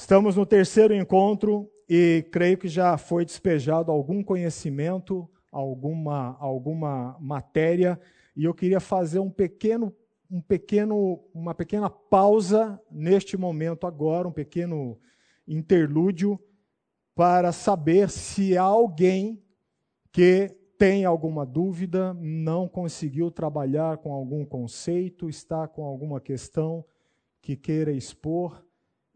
Estamos no terceiro encontro e creio que já foi despejado algum conhecimento, alguma, alguma matéria, e eu queria fazer um pequeno, um pequeno, uma pequena pausa neste momento agora, um pequeno interlúdio, para saber se há alguém que tem alguma dúvida, não conseguiu trabalhar com algum conceito, está com alguma questão que queira expor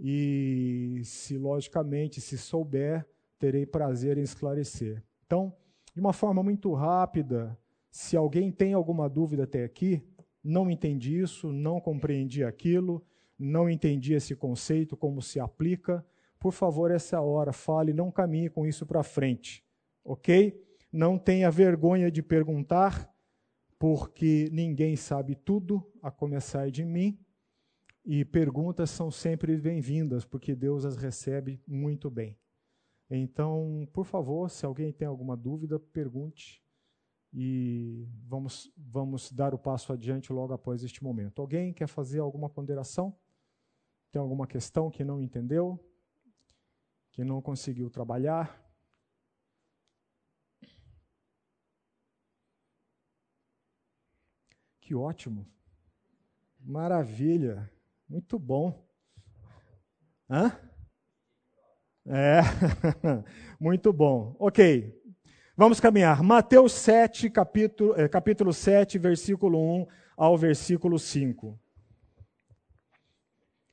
e, se logicamente, se souber, terei prazer em esclarecer. Então, de uma forma muito rápida, se alguém tem alguma dúvida até aqui, não entendi isso, não compreendi aquilo, não entendi esse conceito, como se aplica, por favor, essa hora, fale, não caminhe com isso para frente, ok? Não tenha vergonha de perguntar, porque ninguém sabe tudo, a começar de mim, e perguntas são sempre bem-vindas, porque Deus as recebe muito bem. Então, por favor, se alguém tem alguma dúvida, pergunte e vamos, vamos dar o passo adiante logo após este momento. Alguém quer fazer alguma ponderação? Tem alguma questão que não entendeu? Que não conseguiu trabalhar? Que ótimo! Maravilha! Muito bom. Hã? É, muito bom. Ok, vamos caminhar. Mateus 7, capítulo, é, capítulo 7, versículo 1 ao versículo 5.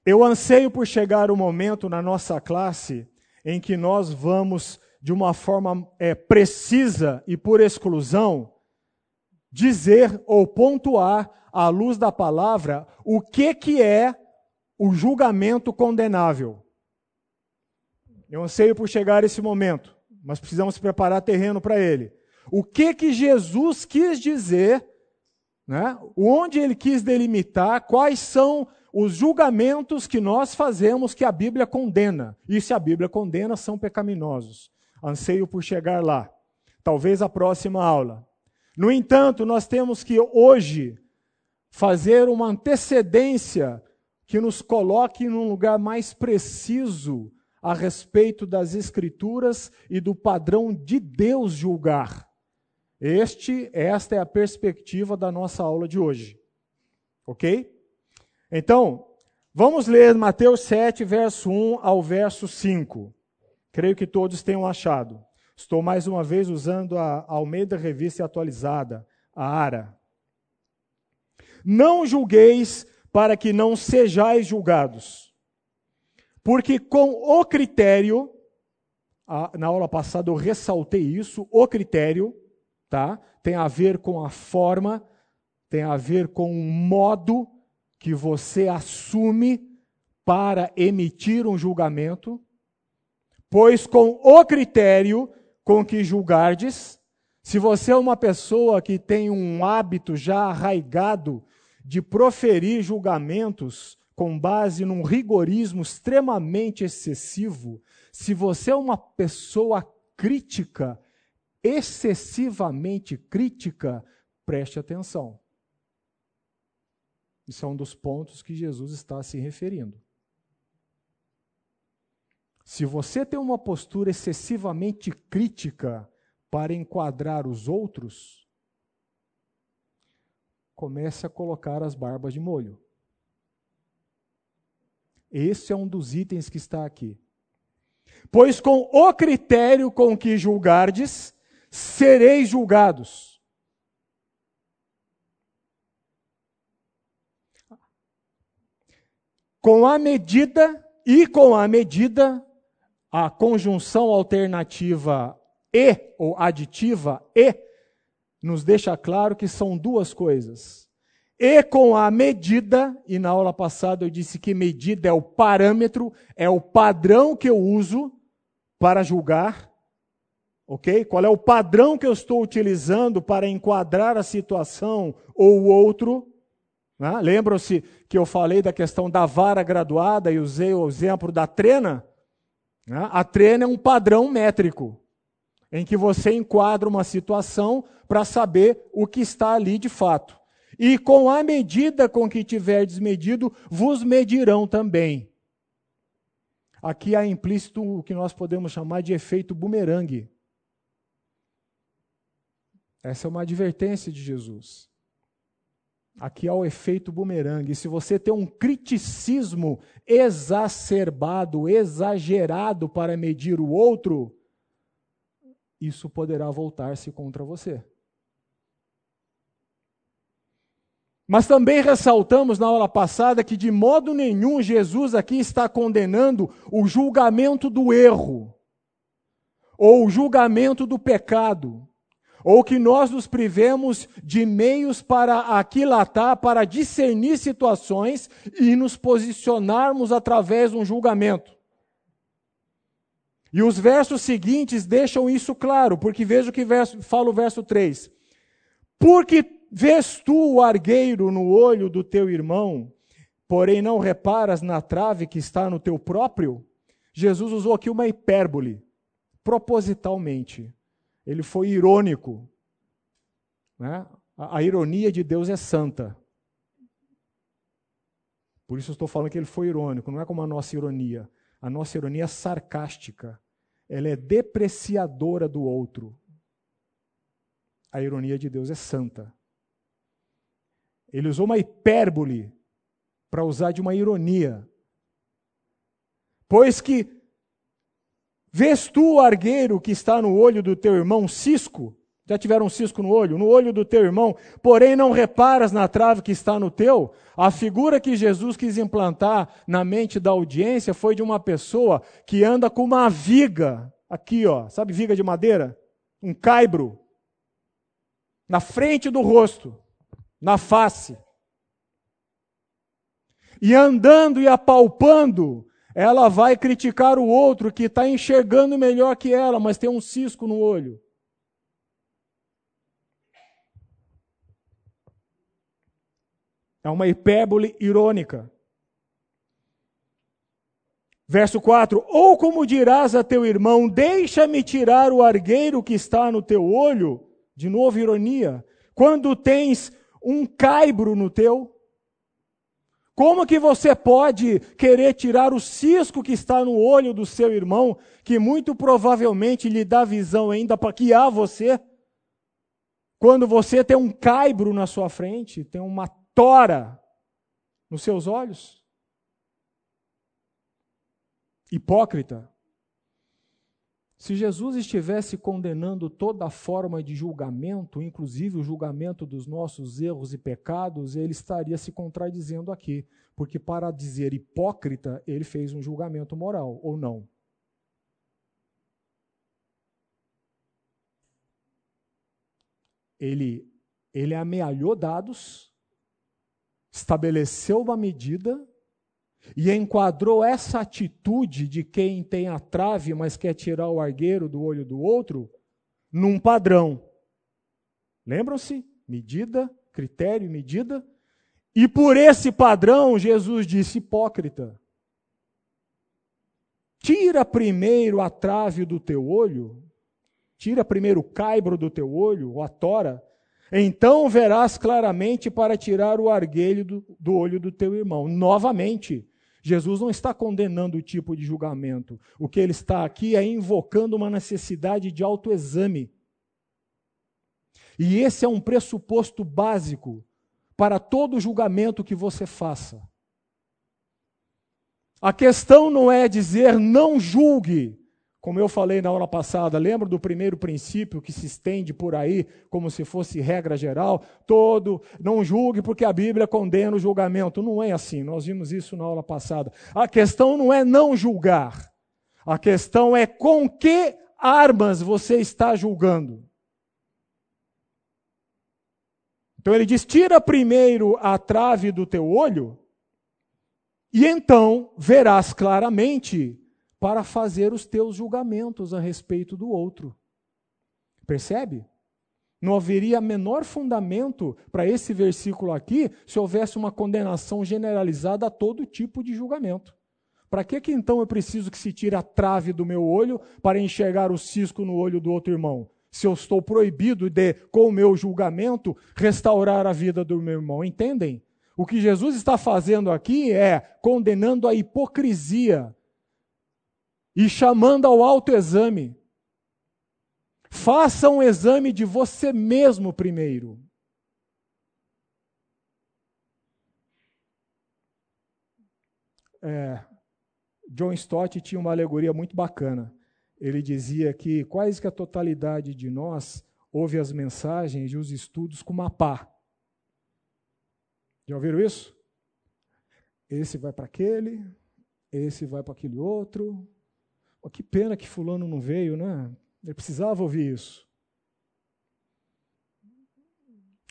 Eu anseio por chegar o momento na nossa classe em que nós vamos, de uma forma é, precisa e por exclusão, dizer ou pontuar, à luz da palavra, o que, que é o julgamento condenável. Eu anseio por chegar a esse momento, mas precisamos preparar terreno para ele. O que que Jesus quis dizer, né? onde ele quis delimitar, quais são os julgamentos que nós fazemos que a Bíblia condena. E se a Bíblia condena, são pecaminosos. Anseio por chegar lá. Talvez a próxima aula. No entanto, nós temos que hoje fazer uma antecedência que nos coloque num lugar mais preciso a respeito das Escrituras e do padrão de Deus julgar. Este, esta é a perspectiva da nossa aula de hoje. Ok? Então, vamos ler Mateus 7, verso 1 ao verso 5. Creio que todos tenham achado. Estou mais uma vez usando a Almeida Revista Atualizada, a ARA. Não julgueis para que não sejais julgados. Porque com o critério, na aula passada eu ressaltei isso, o critério, tá? Tem a ver com a forma, tem a ver com o modo que você assume para emitir um julgamento, pois com o critério com que julgardes, se você é uma pessoa que tem um hábito já arraigado de proferir julgamentos com base num rigorismo extremamente excessivo, se você é uma pessoa crítica, excessivamente crítica, preste atenção. Isso é um dos pontos que Jesus está se referindo. Se você tem uma postura excessivamente crítica para enquadrar os outros, comece a colocar as barbas de molho. Esse é um dos itens que está aqui. Pois com o critério com que julgardes, sereis julgados. Com a medida e com a medida, a conjunção alternativa e ou aditiva e nos deixa claro que são duas coisas. E com a medida, e na aula passada eu disse que medida é o parâmetro, é o padrão que eu uso para julgar, ok? Qual é o padrão que eu estou utilizando para enquadrar a situação ou o outro? Né? Lembram-se que eu falei da questão da vara graduada e usei o exemplo da trena? Né? A trena é um padrão métrico em que você enquadra uma situação para saber o que está ali de fato. E com a medida com que tiverdes medido, vos medirão também. aqui há implícito o que nós podemos chamar de efeito bumerangue. Essa é uma advertência de Jesus. Aqui há o efeito bumerangue. Se você tem um criticismo exacerbado, exagerado para medir o outro, isso poderá voltar-se contra você. Mas também ressaltamos na aula passada que de modo nenhum Jesus aqui está condenando o julgamento do erro, ou o julgamento do pecado, ou que nós nos privemos de meios para aquilatar, para discernir situações e nos posicionarmos através de um julgamento. E os versos seguintes deixam isso claro, porque veja o que verso, fala o verso 3. Porque vês tu o argueiro no olho do teu irmão, porém não reparas na trave que está no teu próprio? Jesus usou aqui uma hipérbole, propositalmente. Ele foi irônico. Né? A, a ironia de Deus é santa. Por isso eu estou falando que ele foi irônico, não é como a nossa ironia. A nossa ironia é sarcástica. Ela é depreciadora do outro. A ironia de Deus é santa. Ele usou uma hipérbole para usar de uma ironia. Pois que vês tu o argueiro que está no olho do teu irmão cisco, já tiveram um cisco no olho? No olho do teu irmão, porém não reparas na trave que está no teu? A figura que Jesus quis implantar na mente da audiência foi de uma pessoa que anda com uma viga, aqui ó, sabe viga de madeira? Um caibro, na frente do rosto, na face. E andando e apalpando, ela vai criticar o outro que está enxergando melhor que ela, mas tem um cisco no olho. É uma hipérbole irônica. Verso 4: Ou como dirás a teu irmão, deixa-me tirar o argueiro que está no teu olho, de novo ironia, quando tens um caibro no teu? Como que você pode querer tirar o cisco que está no olho do seu irmão, que muito provavelmente lhe dá visão ainda para que há você? Quando você tem um caibro na sua frente, tem uma tora nos seus olhos? Hipócrita. Se Jesus estivesse condenando toda forma de julgamento, inclusive o julgamento dos nossos erros e pecados, ele estaria se contradizendo aqui, porque para dizer hipócrita, ele fez um julgamento moral, ou não? Ele, ele amealhou dados estabeleceu uma medida e enquadrou essa atitude de quem tem a trave, mas quer tirar o argueiro do olho do outro, num padrão. Lembram-se? Medida, critério, medida. E por esse padrão, Jesus disse: hipócrita. Tira primeiro a trave do teu olho, tira primeiro o caibro do teu olho, ou a tora, então verás claramente para tirar o arguelho do, do olho do teu irmão. Novamente, Jesus não está condenando o tipo de julgamento. O que ele está aqui é invocando uma necessidade de autoexame. E esse é um pressuposto básico para todo julgamento que você faça. A questão não é dizer não julgue, como eu falei na aula passada, lembra do primeiro princípio que se estende por aí como se fosse regra geral? Todo, não julgue porque a Bíblia condena o julgamento. Não é assim, nós vimos isso na aula passada. A questão não é não julgar. A questão é com que armas você está julgando. Então ele diz: tira primeiro a trave do teu olho, e então verás claramente para fazer os teus julgamentos a respeito do outro. Percebe? Não haveria menor fundamento para esse versículo aqui se houvesse uma condenação generalizada a todo tipo de julgamento. Para que, que então eu preciso que se tire a trave do meu olho para enxergar o cisco no olho do outro irmão? Se eu estou proibido de, com o meu julgamento, restaurar a vida do meu irmão. Entendem? O que Jesus está fazendo aqui é condenando a hipocrisia e chamando ao autoexame. Faça um exame de você mesmo primeiro. É, John Stott tinha uma alegoria muito bacana. Ele dizia que quase que a totalidade de nós ouve as mensagens e os estudos com uma pá. Já ouviram isso? Esse vai para aquele, esse vai para aquele outro. Oh, que pena que fulano não veio, né? Ele precisava ouvir isso.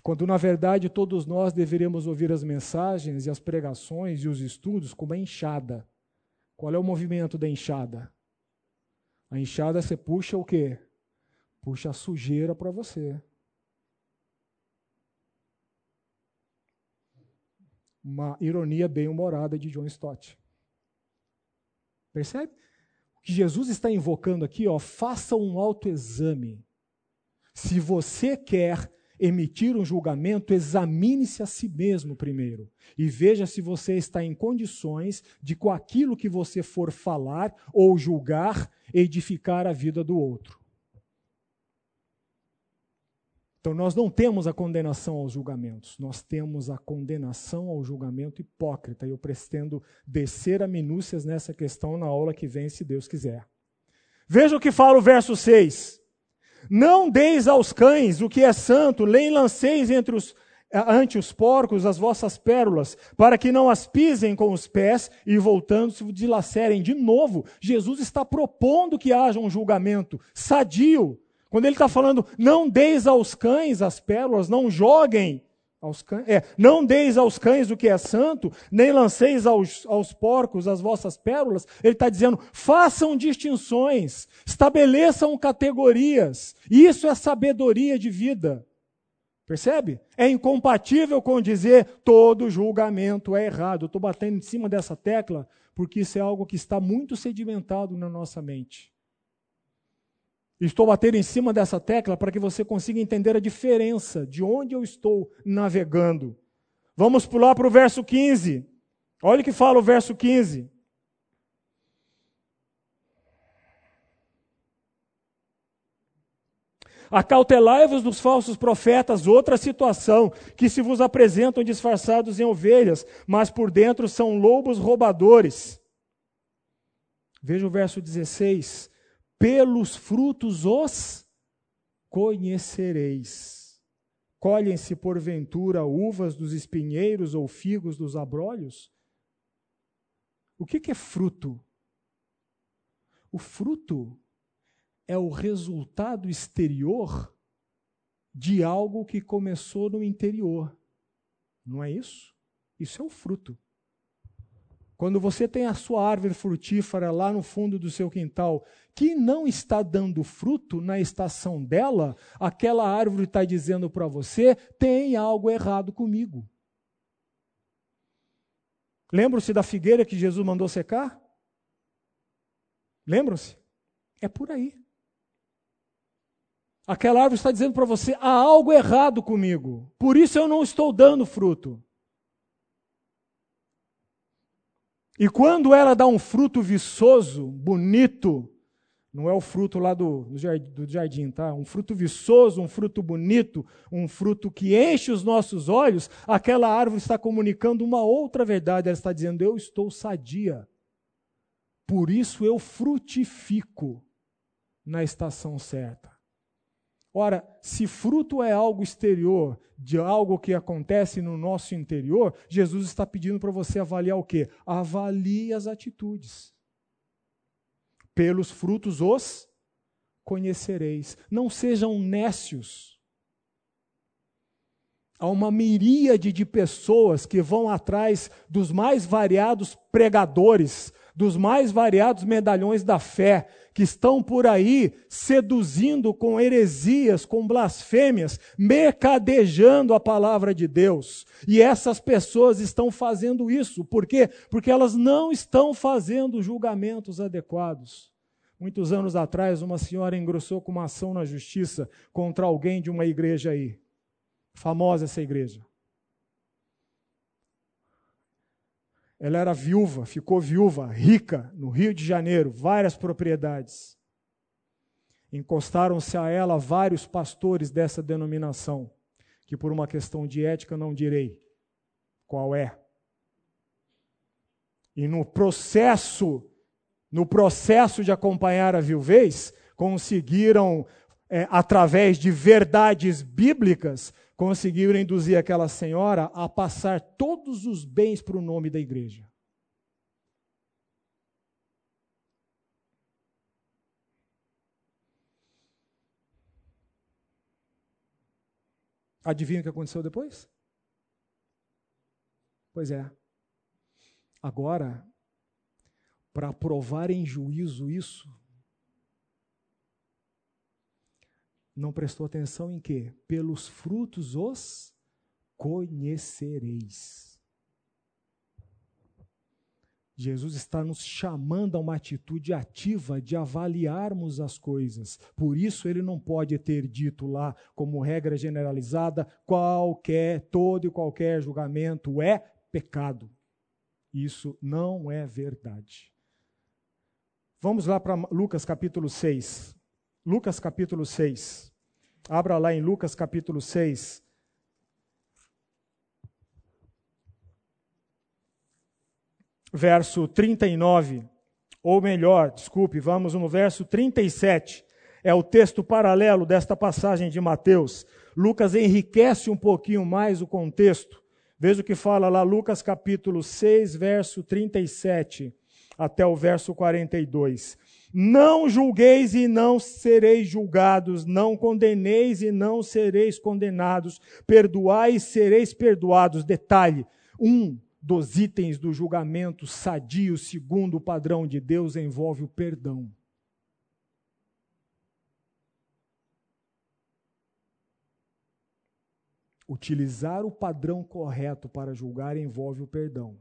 Quando, na verdade, todos nós deveríamos ouvir as mensagens e as pregações e os estudos como a enxada. Qual é o movimento da enxada? A enxada você puxa o quê? Puxa a sujeira para você. Uma ironia bem humorada de John Stott. Percebe? Que Jesus está invocando aqui, ó, faça um autoexame. Se você quer emitir um julgamento, examine-se a si mesmo primeiro e veja se você está em condições de, com aquilo que você for falar ou julgar, edificar a vida do outro. Então, nós não temos a condenação aos julgamentos, nós temos a condenação ao julgamento hipócrita, e eu pretendo descer a minúcias nessa questão na aula que vem, se Deus quiser. Veja o que fala o verso 6. Não deis aos cães o que é santo, nem lanceis entre os, ante os porcos as vossas pérolas, para que não as pisem com os pés e voltando-se dilacerem. De novo, Jesus está propondo que haja um julgamento sadio, quando ele está falando, não deis aos cães as pérolas, não joguem aos cães, é, não deis aos cães o que é santo, nem lanceis aos, aos porcos as vossas pérolas, ele está dizendo, façam distinções, estabeleçam categorias, isso é sabedoria de vida. Percebe? É incompatível com dizer todo julgamento é errado. Estou batendo em cima dessa tecla porque isso é algo que está muito sedimentado na nossa mente. Estou batendo em cima dessa tecla para que você consiga entender a diferença de onde eu estou navegando. Vamos pular para o verso 15. Olha o que fala o verso 15. Acautelai-vos dos falsos profetas, outra situação, que se vos apresentam disfarçados em ovelhas, mas por dentro são lobos roubadores. Veja o verso 16 pelos frutos os conhecereis. Colhem-se porventura uvas dos espinheiros ou figos dos abrolhos? O que, é fruto? O fruto é o resultado exterior de algo que começou no interior. Não é isso? Isso é o fruto. Quando você tem a sua árvore frutífera lá no fundo do seu quintal, que não está dando fruto na estação dela, aquela árvore está dizendo para você: tem algo errado comigo. Lembram-se da figueira que Jesus mandou secar? Lembram-se? É por aí. Aquela árvore está dizendo para você: há algo errado comigo, por isso eu não estou dando fruto. E quando ela dá um fruto viçoso, bonito, não é o fruto lá do, do jardim, tá? Um fruto viçoso, um fruto bonito, um fruto que enche os nossos olhos, aquela árvore está comunicando uma outra verdade. Ela está dizendo: Eu estou sadia. Por isso eu frutifico na estação certa. Ora, se fruto é algo exterior de algo que acontece no nosso interior, Jesus está pedindo para você avaliar o quê? Avalie as atitudes. Pelos frutos os conhecereis. Não sejam nécios. Há uma miríade de pessoas que vão atrás dos mais variados pregadores, dos mais variados medalhões da fé, que estão por aí seduzindo com heresias, com blasfêmias, mercadejando a palavra de Deus. E essas pessoas estão fazendo isso. Por quê? Porque elas não estão fazendo julgamentos adequados. Muitos anos atrás, uma senhora engrossou com uma ação na justiça contra alguém de uma igreja aí. Famosa essa igreja. Ela era viúva, ficou viúva, rica, no Rio de Janeiro, várias propriedades. Encostaram-se a ela vários pastores dessa denominação, que por uma questão de ética não direi qual é. E no processo, no processo de acompanhar a viuvez, conseguiram, é, através de verdades bíblicas, conseguiram induzir aquela senhora a passar todos os bens para o nome da igreja. Adivinha o que aconteceu depois? Pois é. Agora, para provar em juízo isso, não prestou atenção em quê? Pelos frutos os conhecereis. Jesus está nos chamando a uma atitude ativa de avaliarmos as coisas. Por isso, ele não pode ter dito lá, como regra generalizada, qualquer, todo e qualquer julgamento é pecado. Isso não é verdade. Vamos lá para Lucas capítulo 6. Lucas capítulo 6. Abra lá em Lucas capítulo 6. Verso 39, ou melhor, desculpe, vamos no verso 37. É o texto paralelo desta passagem de Mateus. Lucas enriquece um pouquinho mais o contexto. Veja o que fala lá Lucas capítulo 6, verso 37 até o verso 42. Não julgueis e não sereis julgados, não condeneis e não sereis condenados, perdoai e sereis perdoados. Detalhe: um dos itens do julgamento sadio, segundo o padrão de Deus, envolve o perdão. Utilizar o padrão correto para julgar envolve o perdão.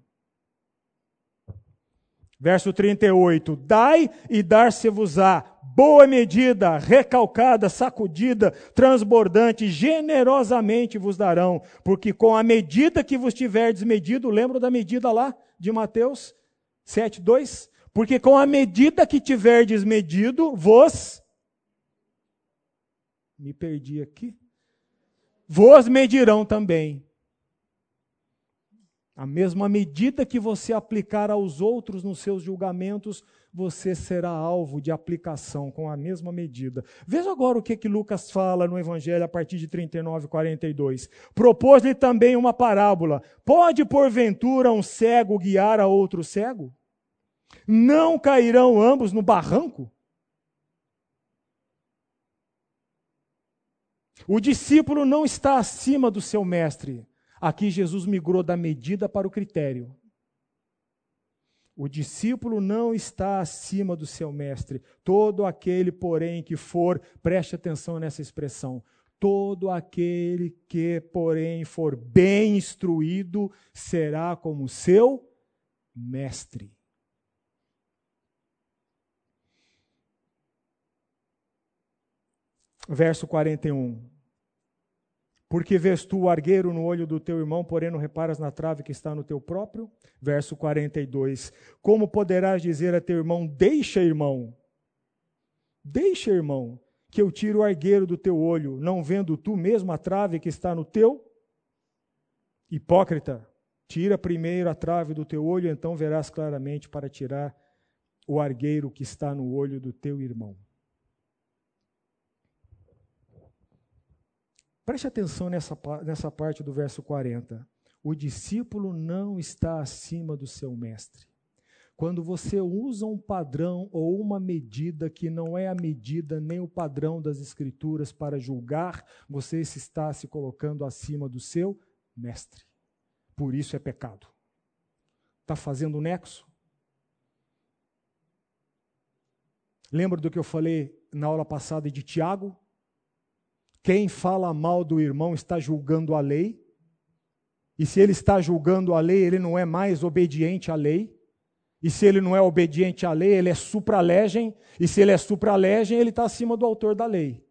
Verso 38: Dai e dar-se-vos-á, boa medida, recalcada, sacudida, transbordante, generosamente vos darão, porque com a medida que vos tiverdes medido, lembra da medida lá de Mateus 7, 2? Porque com a medida que tiverdes medido, vos. Me perdi aqui. Vos medirão também. A mesma medida que você aplicar aos outros nos seus julgamentos, você será alvo de aplicação com a mesma medida. Veja agora o que, que Lucas fala no Evangelho a partir de 39 e 42. Propôs-lhe também uma parábola. Pode, porventura, um cego guiar a outro cego? Não cairão ambos no barranco? O discípulo não está acima do seu mestre, Aqui Jesus migrou da medida para o critério. O discípulo não está acima do seu mestre. Todo aquele, porém, que for, preste atenção nessa expressão. Todo aquele que, porém, for bem instruído, será como seu mestre. Verso 41. Porque vês tu o argueiro no olho do teu irmão, porém não reparas na trave que está no teu próprio? Verso 42. Como poderás dizer a teu irmão: Deixa, irmão, deixa, irmão, que eu tire o argueiro do teu olho, não vendo tu mesmo a trave que está no teu? Hipócrita, tira primeiro a trave do teu olho, então verás claramente para tirar o argueiro que está no olho do teu irmão. Preste atenção nessa, nessa parte do verso 40. O discípulo não está acima do seu mestre. Quando você usa um padrão ou uma medida que não é a medida nem o padrão das Escrituras para julgar, você se está se colocando acima do seu mestre. Por isso é pecado. Está fazendo nexo? Lembra do que eu falei na aula passada de Tiago? Quem fala mal do irmão está julgando a lei. E se ele está julgando a lei, ele não é mais obediente à lei. E se ele não é obediente à lei, ele é supralegem. E se ele é supralegem, ele está acima do autor da lei.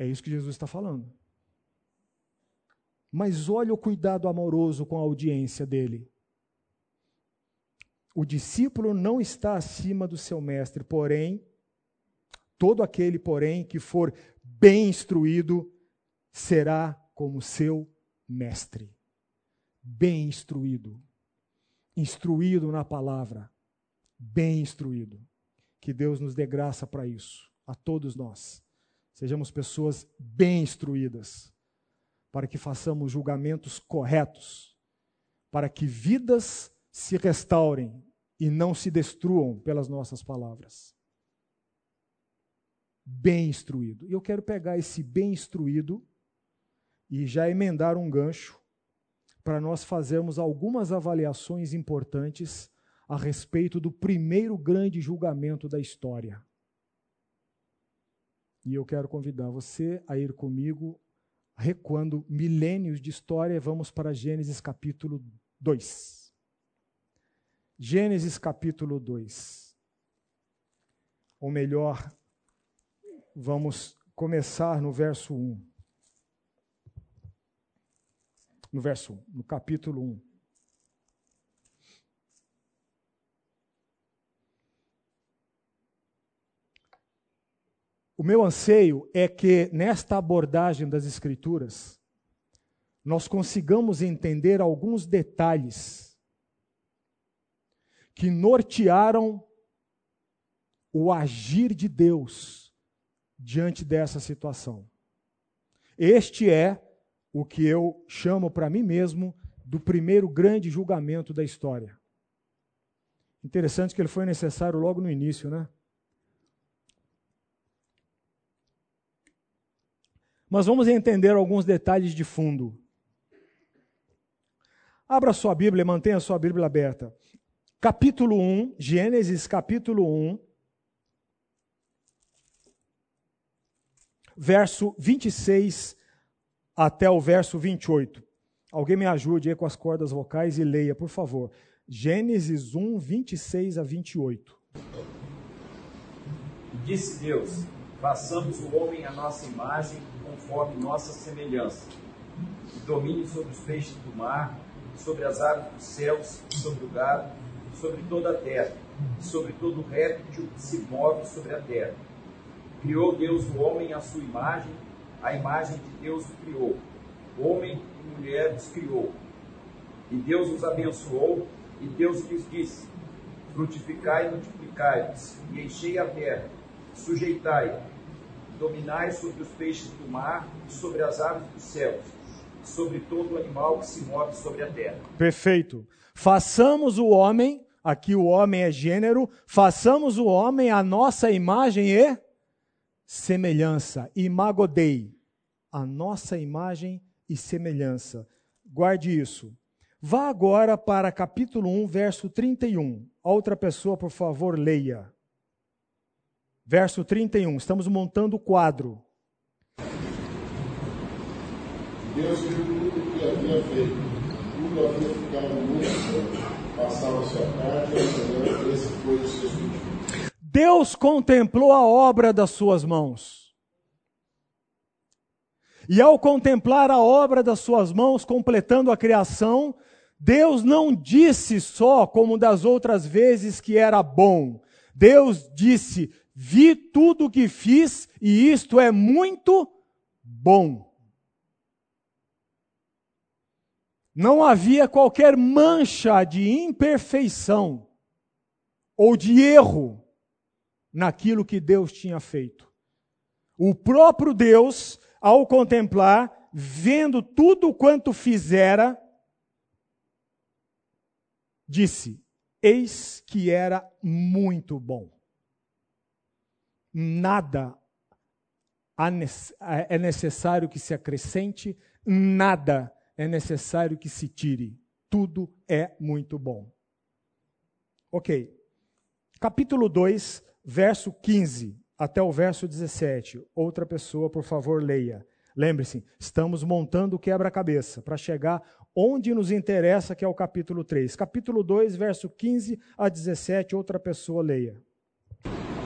É isso que Jesus está falando. Mas olha o cuidado amoroso com a audiência dele. O discípulo não está acima do seu mestre, porém, todo aquele, porém, que for bem instruído, será como seu mestre. Bem instruído. Instruído na palavra. Bem instruído. Que Deus nos dê graça para isso, a todos nós. Sejamos pessoas bem instruídas, para que façamos julgamentos corretos, para que vidas se restaurem e não se destruam pelas nossas palavras. Bem instruído. E eu quero pegar esse bem instruído e já emendar um gancho para nós fazermos algumas avaliações importantes a respeito do primeiro grande julgamento da história. E eu quero convidar você a ir comigo, recuando milênios de história, vamos para Gênesis capítulo 2. Gênesis capítulo 2. Ou melhor, vamos começar no verso 1. No verso 1, no capítulo 1. O meu anseio é que, nesta abordagem das Escrituras, nós consigamos entender alguns detalhes que nortearam o agir de Deus diante dessa situação. Este é o que eu chamo para mim mesmo do primeiro grande julgamento da história. Interessante que ele foi necessário logo no início, né? Mas vamos entender alguns detalhes de fundo. Abra sua Bíblia, mantenha sua Bíblia aberta. Capítulo 1, Gênesis capítulo 1, verso 26 até o verso 28. Alguém me ajude aí com as cordas vocais e leia, por favor. Gênesis 1, 26 a 28. Disse Deus: Façamos o homem à nossa imagem conforme nossa semelhança, e domine sobre os peixes do mar, sobre as aves dos céus, sobre o gado, sobre toda a terra, sobre todo réptil que se move sobre a terra. Criou Deus o homem à sua imagem, a imagem de Deus o criou. Homem e mulher os criou. E Deus os abençoou, e Deus lhes disse: Frutificai e multiplicai-vos, e enchei a terra, sujeitai-a, dominai sobre os peixes do mar e sobre as aves dos céus, sobre todo animal que se move sobre a terra. Perfeito. Façamos o homem, aqui o homem é gênero, façamos o homem a nossa imagem e semelhança, imagodei, a nossa imagem e semelhança. Guarde isso. Vá agora para capítulo 1, verso 31. Outra pessoa, por favor, leia. Verso 31. Estamos montando o quadro. Deus viu tudo o que havia feito. Tudo havia ficado muito, Deus contemplou a obra das suas mãos. E ao contemplar a obra das suas mãos, completando a criação, Deus não disse só, como das outras vezes, que era bom. Deus disse: Vi tudo o que fiz e isto é muito bom. Não havia qualquer mancha de imperfeição ou de erro naquilo que Deus tinha feito. O próprio Deus, ao contemplar, vendo tudo quanto fizera, disse: Eis que era muito bom nada é necessário que se acrescente, nada é necessário que se tire. Tudo é muito bom. Ok. Capítulo 2, verso 15 até o verso 17. Outra pessoa, por favor, leia. Lembre-se, estamos montando o quebra-cabeça para chegar onde nos interessa, que é o capítulo 3. Capítulo 2, verso 15 a 17. Outra pessoa, leia.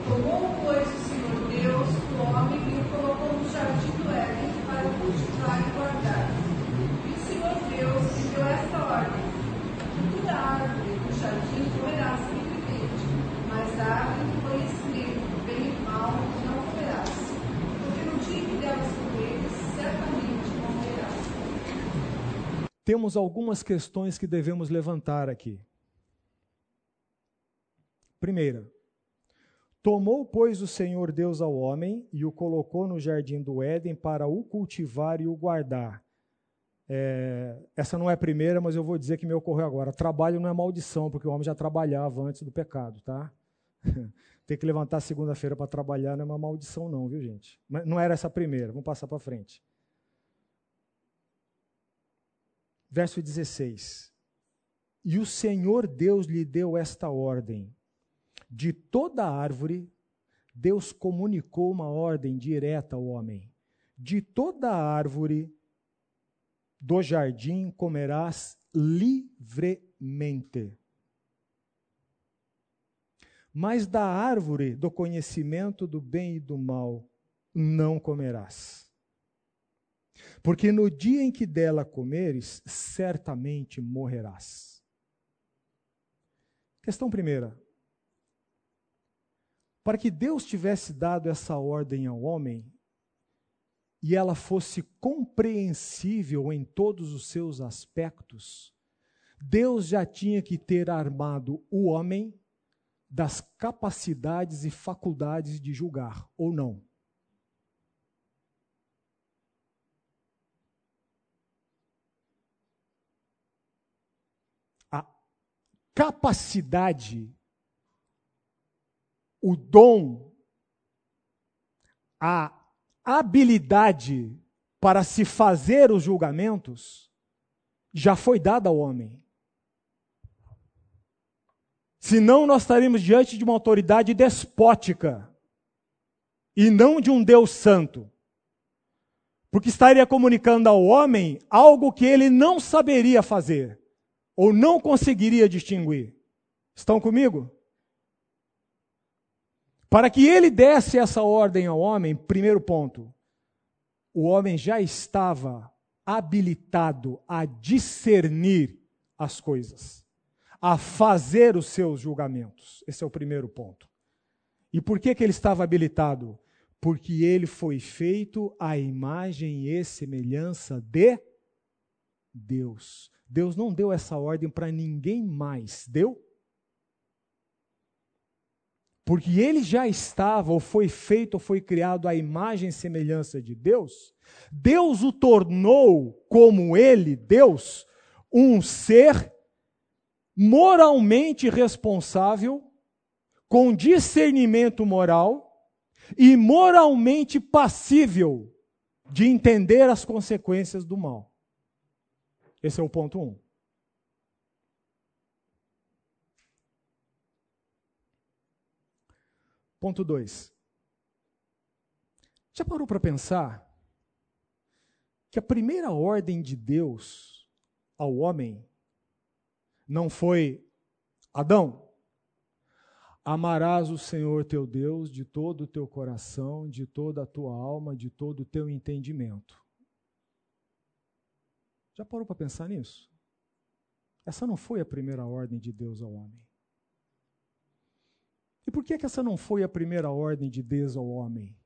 Tomou, pois, o Senhor Deus o homem e o colocou no jardim do Éden para o cultivar e guardar. E o temos algumas questões que devemos levantar aqui. Primeira, tomou, pois, o Senhor Deus ao homem e o colocou no jardim do Éden para o cultivar e o guardar. É, essa não é a primeira, mas eu vou dizer que me ocorreu agora. Trabalho não é maldição, porque o homem já trabalhava antes do pecado, tá? Ter que levantar segunda-feira para trabalhar não é uma maldição, não, viu, gente? Mas não era essa a primeira, vamos passar para frente. Verso 16: E o Senhor Deus lhe deu esta ordem: de toda árvore, Deus comunicou uma ordem direta ao homem: de toda árvore do jardim comerás livremente. Mas da árvore do conhecimento do bem e do mal não comerás. Porque no dia em que dela comeres, certamente morrerás. Questão primeira. Para que Deus tivesse dado essa ordem ao homem, e ela fosse compreensível em todos os seus aspectos, Deus já tinha que ter armado o homem das capacidades e faculdades de julgar, ou não? A capacidade, o dom, a habilidade para se fazer os julgamentos já foi dada ao homem. Senão nós estaríamos diante de uma autoridade despótica e não de um Deus santo. Porque estaria comunicando ao homem algo que ele não saberia fazer ou não conseguiria distinguir. Estão comigo? Para que ele desse essa ordem ao homem, primeiro ponto, o homem já estava habilitado a discernir as coisas, a fazer os seus julgamentos. Esse é o primeiro ponto. E por que, que ele estava habilitado? Porque ele foi feito à imagem e semelhança de Deus. Deus não deu essa ordem para ninguém mais, deu? porque ele já estava, ou foi feito, ou foi criado à imagem e semelhança de Deus, Deus o tornou, como ele, Deus, um ser moralmente responsável, com discernimento moral e moralmente passível de entender as consequências do mal. Esse é o ponto 1. Um. Ponto 2. Já parou para pensar que a primeira ordem de Deus ao homem não foi Adão, amarás o Senhor teu Deus de todo o teu coração, de toda a tua alma, de todo o teu entendimento. Já parou para pensar nisso? Essa não foi a primeira ordem de Deus ao homem. E por que, que essa não foi a primeira ordem de Deus ao homem?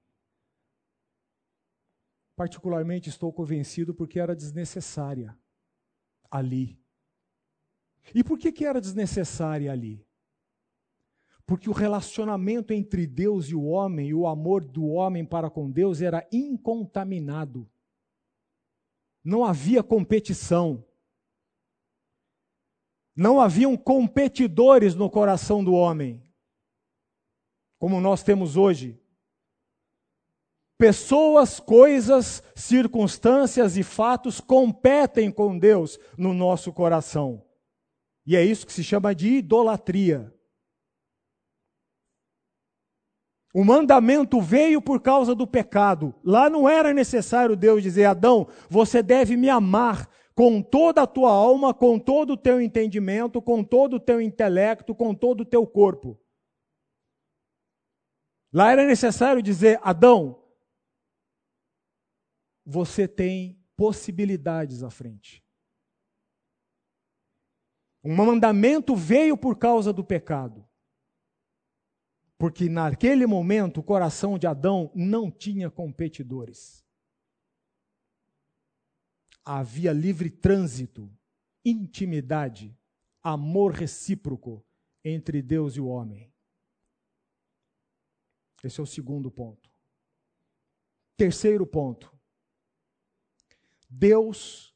Particularmente estou convencido porque era desnecessária ali. E por que, que era desnecessária ali? Porque o relacionamento entre Deus e o homem, e o amor do homem para com Deus era incontaminado. Não havia competição. Não haviam competidores no coração do homem como nós temos hoje. Pessoas, coisas, circunstâncias e fatos competem com Deus no nosso coração. E é isso que se chama de idolatria. O mandamento veio por causa do pecado. Lá não era necessário Deus dizer: Adão, você deve me amar com toda a tua alma, com todo o teu entendimento, com todo o teu intelecto, com todo o teu corpo. Lá era necessário dizer: Adão, você tem possibilidades à frente. Um mandamento veio por causa do pecado. Porque naquele momento o coração de Adão não tinha competidores. havia livre trânsito, intimidade, amor recíproco entre Deus e o homem. Esse é o segundo ponto. Terceiro ponto. Deus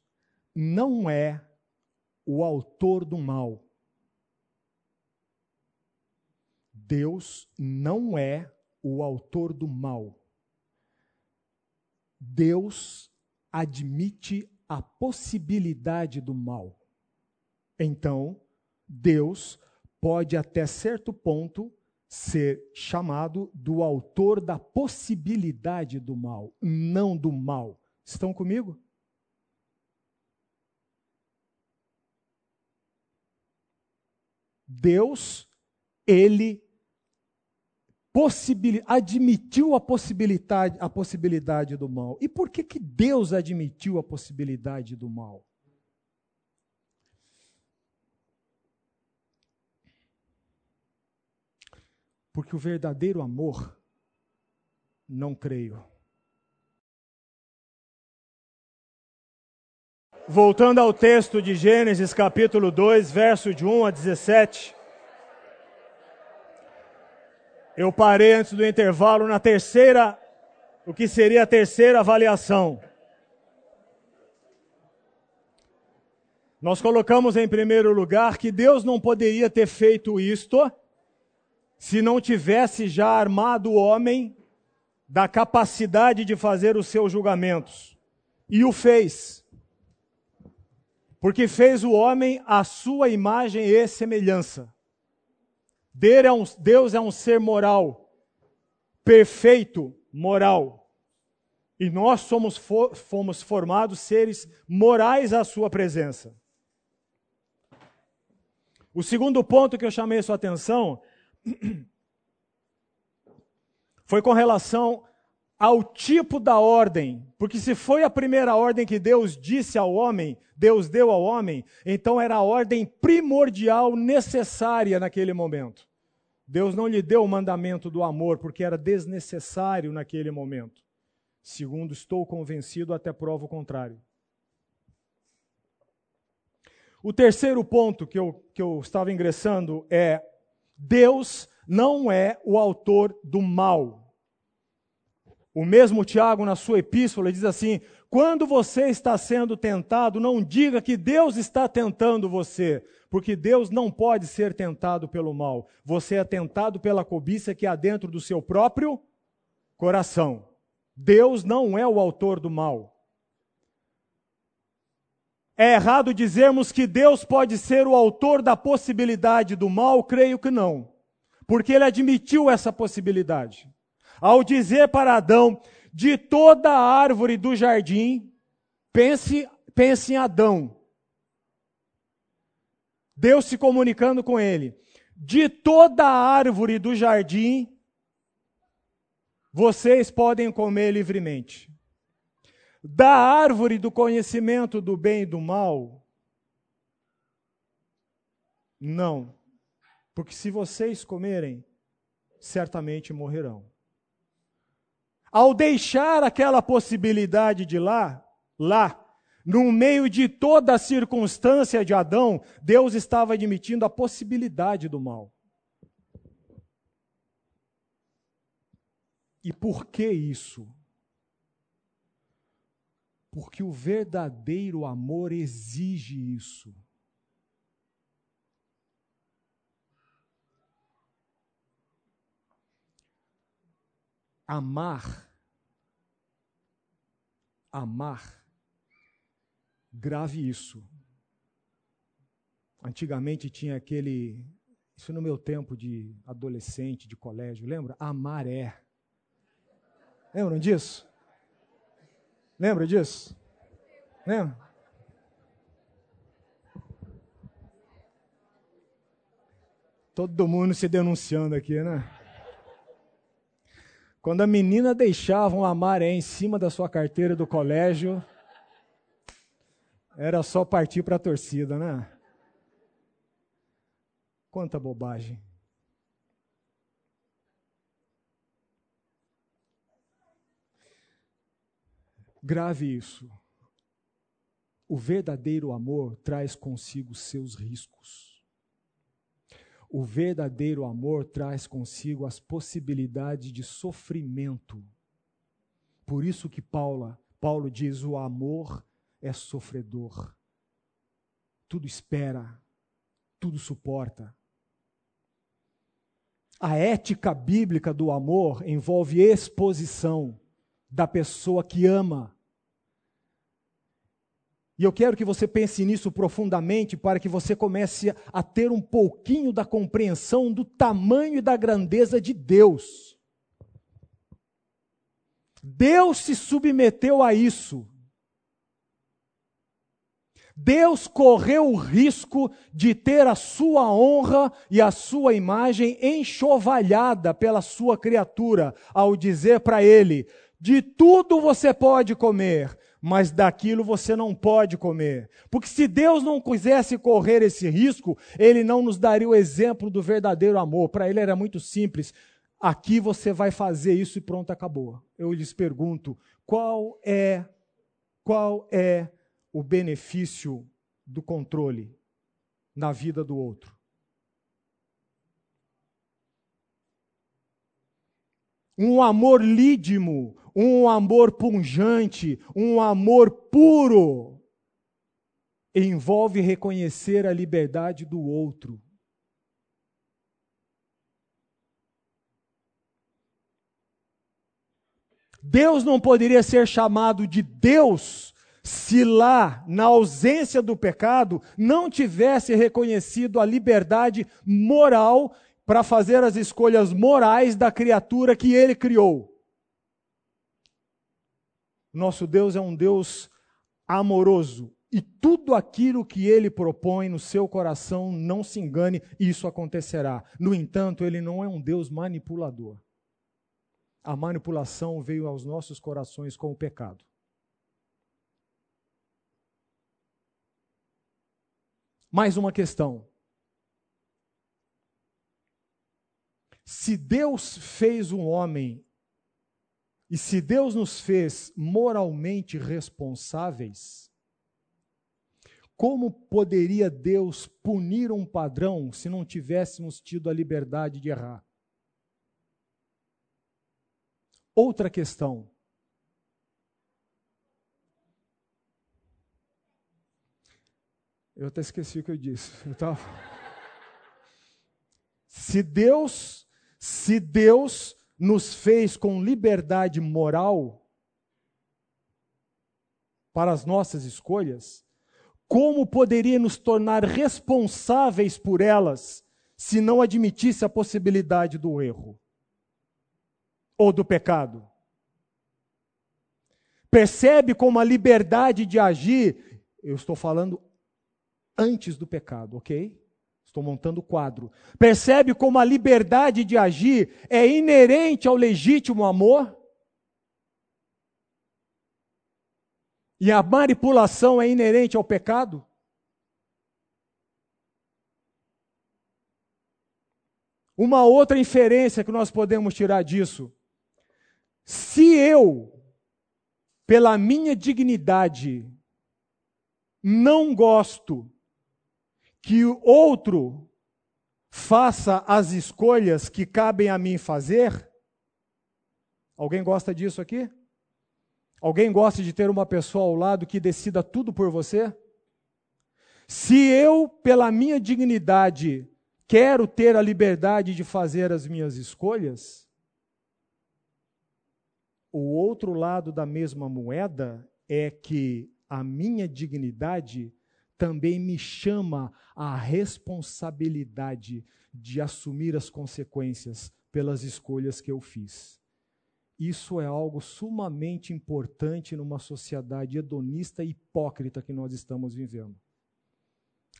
não é o autor do mal. Deus não é o autor do mal. Deus admite a possibilidade do mal. Então, Deus pode até certo ponto ser chamado do autor da possibilidade do mal, não do mal. Estão comigo? Deus, ele admitiu a possibilidade, a possibilidade do mal. E por que, que Deus admitiu a possibilidade do mal? Porque o verdadeiro amor, não creio. Voltando ao texto de Gênesis capítulo 2, verso de 1 a 17. Eu parei antes do intervalo na terceira, o que seria a terceira avaliação. Nós colocamos em primeiro lugar que Deus não poderia ter feito isto se não tivesse já armado o homem da capacidade de fazer os seus julgamentos. E o fez. Porque fez o homem à sua imagem e semelhança. Deus é um ser moral, perfeito, moral. E nós somos, fomos formados seres morais à sua presença. O segundo ponto que eu chamei a sua atenção foi com relação ao tipo da ordem, porque se foi a primeira ordem que Deus disse ao homem, Deus deu ao homem, então era a ordem primordial necessária naquele momento. Deus não lhe deu o mandamento do amor porque era desnecessário naquele momento. Segundo estou convencido, até prova o contrário. O terceiro ponto que eu, que eu estava ingressando é Deus não é o autor do mal. O mesmo Tiago, na sua epístola, diz assim: quando você está sendo tentado, não diga que Deus está tentando você, porque Deus não pode ser tentado pelo mal. Você é tentado pela cobiça que há dentro do seu próprio coração. Deus não é o autor do mal. É errado dizermos que Deus pode ser o autor da possibilidade do mal? Creio que não. Porque ele admitiu essa possibilidade. Ao dizer para Adão, de toda a árvore do jardim, pense, pense em Adão. Deus se comunicando com ele. De toda a árvore do jardim, vocês podem comer livremente da árvore do conhecimento do bem e do mal? Não. Porque se vocês comerem, certamente morrerão. Ao deixar aquela possibilidade de lá, lá, no meio de toda a circunstância de Adão, Deus estava admitindo a possibilidade do mal. E por que isso? Porque o verdadeiro amor exige isso. Amar, amar, grave isso. Antigamente tinha aquele, isso no meu tempo de adolescente, de colégio, lembra? Amar é. Lembram disso? Lembra disso? Lembra? Todo mundo se denunciando aqui, né? Quando a menina deixava um amaré em cima da sua carteira do colégio, era só partir para a torcida, né? Quanta bobagem. Grave isso. o verdadeiro amor traz consigo seus riscos. O verdadeiro amor traz consigo as possibilidades de sofrimento. Por isso que Paulo, Paulo diz: o amor é sofredor. Tudo espera, tudo suporta. A ética bíblica do amor envolve exposição da pessoa que ama. E eu quero que você pense nisso profundamente para que você comece a ter um pouquinho da compreensão do tamanho e da grandeza de Deus. Deus se submeteu a isso. Deus correu o risco de ter a sua honra e a sua imagem enxovalhada pela sua criatura, ao dizer para ele: de tudo você pode comer, mas daquilo você não pode comer. Porque se Deus não quisesse correr esse risco, ele não nos daria o exemplo do verdadeiro amor. Para ele era muito simples. Aqui você vai fazer isso e pronto, acabou. Eu lhes pergunto, qual é qual é o benefício do controle na vida do outro. Um amor lídimo, um amor punjante, um amor puro, envolve reconhecer a liberdade do outro. Deus não poderia ser chamado de Deus se lá, na ausência do pecado, não tivesse reconhecido a liberdade moral para fazer as escolhas morais da criatura que ele criou. Nosso Deus é um Deus amoroso e tudo aquilo que ele propõe no seu coração, não se engane, isso acontecerá. No entanto, ele não é um Deus manipulador. A manipulação veio aos nossos corações com o pecado. Mais uma questão. Se Deus fez um homem e se Deus nos fez moralmente responsáveis, como poderia Deus punir um padrão se não tivéssemos tido a liberdade de errar? Outra questão. Eu até esqueci o que eu disse. Eu tava... Se Deus, se Deus nos fez com liberdade moral para as nossas escolhas, como poderia nos tornar responsáveis por elas se não admitisse a possibilidade do erro ou do pecado? Percebe como a liberdade de agir, eu estou falando antes do pecado, ok? Estou montando o quadro. Percebe como a liberdade de agir é inerente ao legítimo amor? E a manipulação é inerente ao pecado? Uma outra inferência que nós podemos tirar disso. Se eu, pela minha dignidade, não gosto que o outro faça as escolhas que cabem a mim fazer? Alguém gosta disso aqui? Alguém gosta de ter uma pessoa ao lado que decida tudo por você? Se eu, pela minha dignidade, quero ter a liberdade de fazer as minhas escolhas, o outro lado da mesma moeda é que a minha dignidade também me chama à responsabilidade de assumir as consequências pelas escolhas que eu fiz. Isso é algo sumamente importante numa sociedade hedonista e hipócrita que nós estamos vivendo.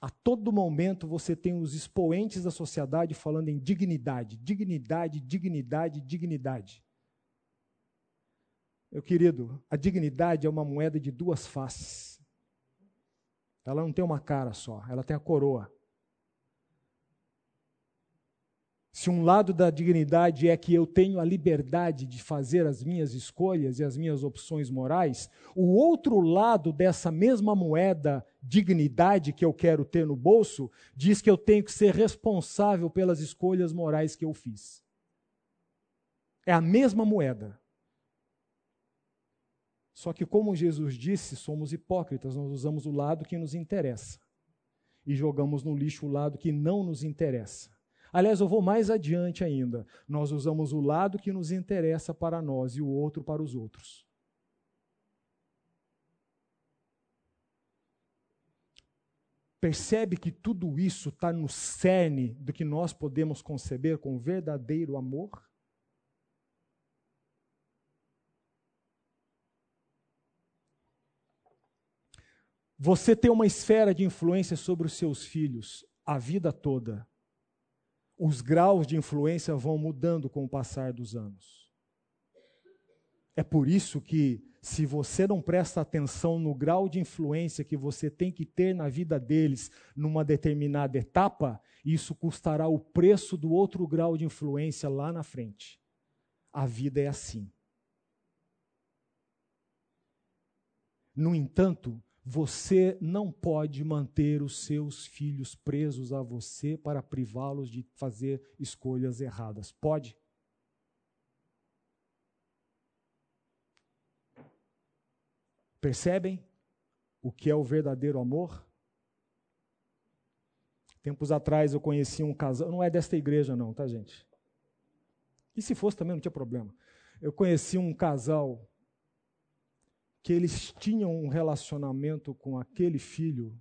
A todo momento você tem os expoentes da sociedade falando em dignidade, dignidade, dignidade, dignidade. Meu querido, a dignidade é uma moeda de duas faces. Ela não tem uma cara só, ela tem a coroa. se um lado da dignidade é que eu tenho a liberdade de fazer as minhas escolhas e as minhas opções morais, o outro lado dessa mesma moeda, dignidade que eu quero ter no bolso, diz que eu tenho que ser responsável pelas escolhas morais que eu fiz. É a mesma moeda. Só que, como Jesus disse, somos hipócritas, nós usamos o lado que nos interessa e jogamos no lixo o lado que não nos interessa. Aliás, eu vou mais adiante ainda. Nós usamos o lado que nos interessa para nós e o outro para os outros. Percebe que tudo isso está no cerne do que nós podemos conceber com verdadeiro amor? Você tem uma esfera de influência sobre os seus filhos a vida toda os graus de influência vão mudando com o passar dos anos. É por isso que, se você não presta atenção no grau de influência que você tem que ter na vida deles numa determinada etapa, isso custará o preço do outro grau de influência lá na frente. A vida é assim. No entanto, você não pode manter os seus filhos presos a você para privá-los de fazer escolhas erradas. Pode? Percebem o que é o verdadeiro amor? Tempos atrás eu conheci um casal, não é desta igreja não, tá gente? E se fosse também não tinha problema. Eu conheci um casal que eles tinham um relacionamento com aquele filho,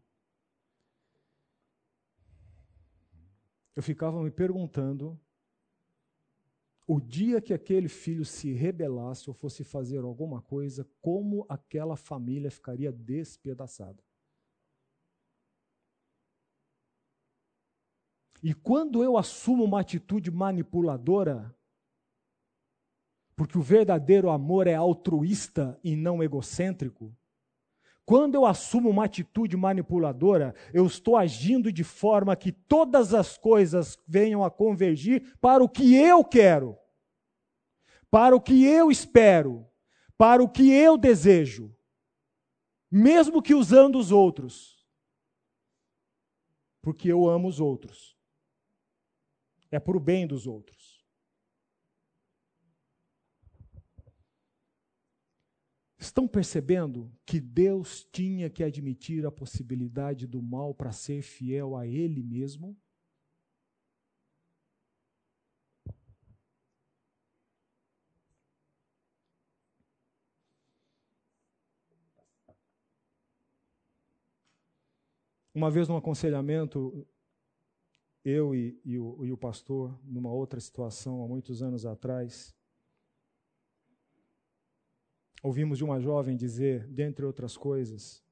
eu ficava me perguntando o dia que aquele filho se rebelasse ou fosse fazer alguma coisa, como aquela família ficaria despedaçada. E quando eu assumo uma atitude manipuladora, porque o verdadeiro amor é altruísta e não egocêntrico. Quando eu assumo uma atitude manipuladora, eu estou agindo de forma que todas as coisas venham a convergir para o que eu quero, para o que eu espero, para o que eu desejo, mesmo que usando os outros, porque eu amo os outros. É para o bem dos outros. Estão percebendo que Deus tinha que admitir a possibilidade do mal para ser fiel a Ele mesmo? Uma vez num aconselhamento, eu e, e, o, e o pastor, numa outra situação, há muitos anos atrás, Ouvimos de uma jovem dizer, dentre outras coisas,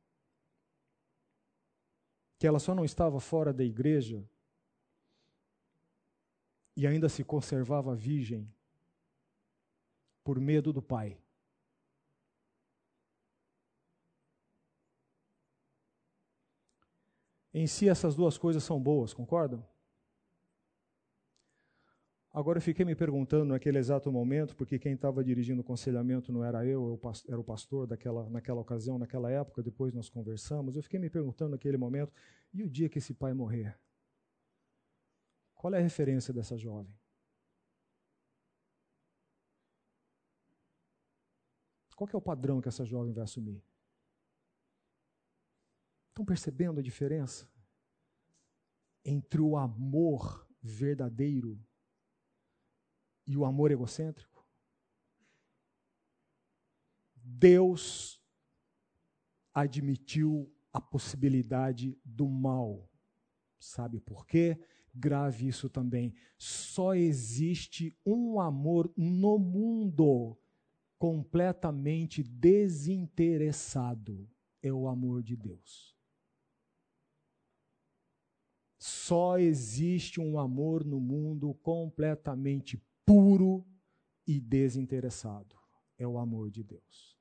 que ela só não estava fora da igreja e ainda se conservava virgem por medo do pai. Em si, essas duas coisas são boas, concordam? Agora eu fiquei me perguntando naquele exato momento, porque quem estava dirigindo o aconselhamento não era eu, eu era o pastor daquela, naquela ocasião, naquela época, depois nós conversamos. Eu fiquei me perguntando naquele momento, e o dia que esse pai morrer? Qual é a referência dessa jovem? Qual é o padrão que essa jovem vai assumir? Estão percebendo a diferença entre o amor verdadeiro e o amor egocêntrico? Deus admitiu a possibilidade do mal. Sabe por quê? Grave isso também. Só existe um amor no mundo completamente desinteressado. É o amor de Deus. Só existe um amor no mundo completamente puro e desinteressado. É o amor de Deus.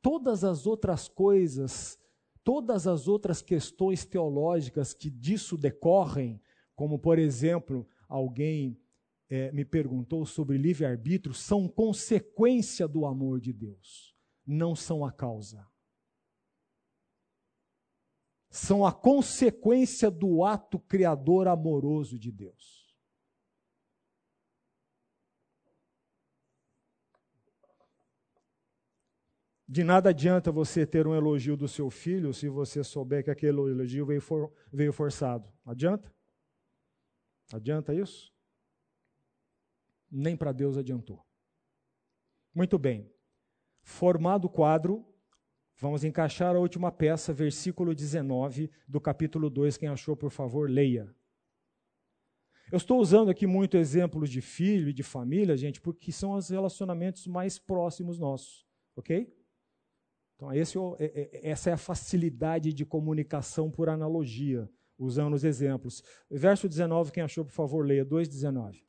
Todas as outras coisas, todas as outras questões teológicas que disso decorrem, como por exemplo, alguém é, me perguntou sobre livre-arbítrio, são consequência do amor de Deus, não são a causa. São a consequência do ato criador amoroso de Deus. De nada adianta você ter um elogio do seu filho se você souber que aquele elogio veio, for, veio forçado. Adianta? Adianta isso? Nem para Deus adiantou. Muito bem. Formado o quadro, vamos encaixar a última peça, versículo 19 do capítulo 2. Quem achou, por favor, leia. Eu estou usando aqui muito exemplos de filho e de família, gente, porque são os relacionamentos mais próximos nossos, ok? Então, esse, é, é, essa é a facilidade de comunicação por analogia, usando os exemplos. Verso 19, quem achou, por favor, leia, 2,19.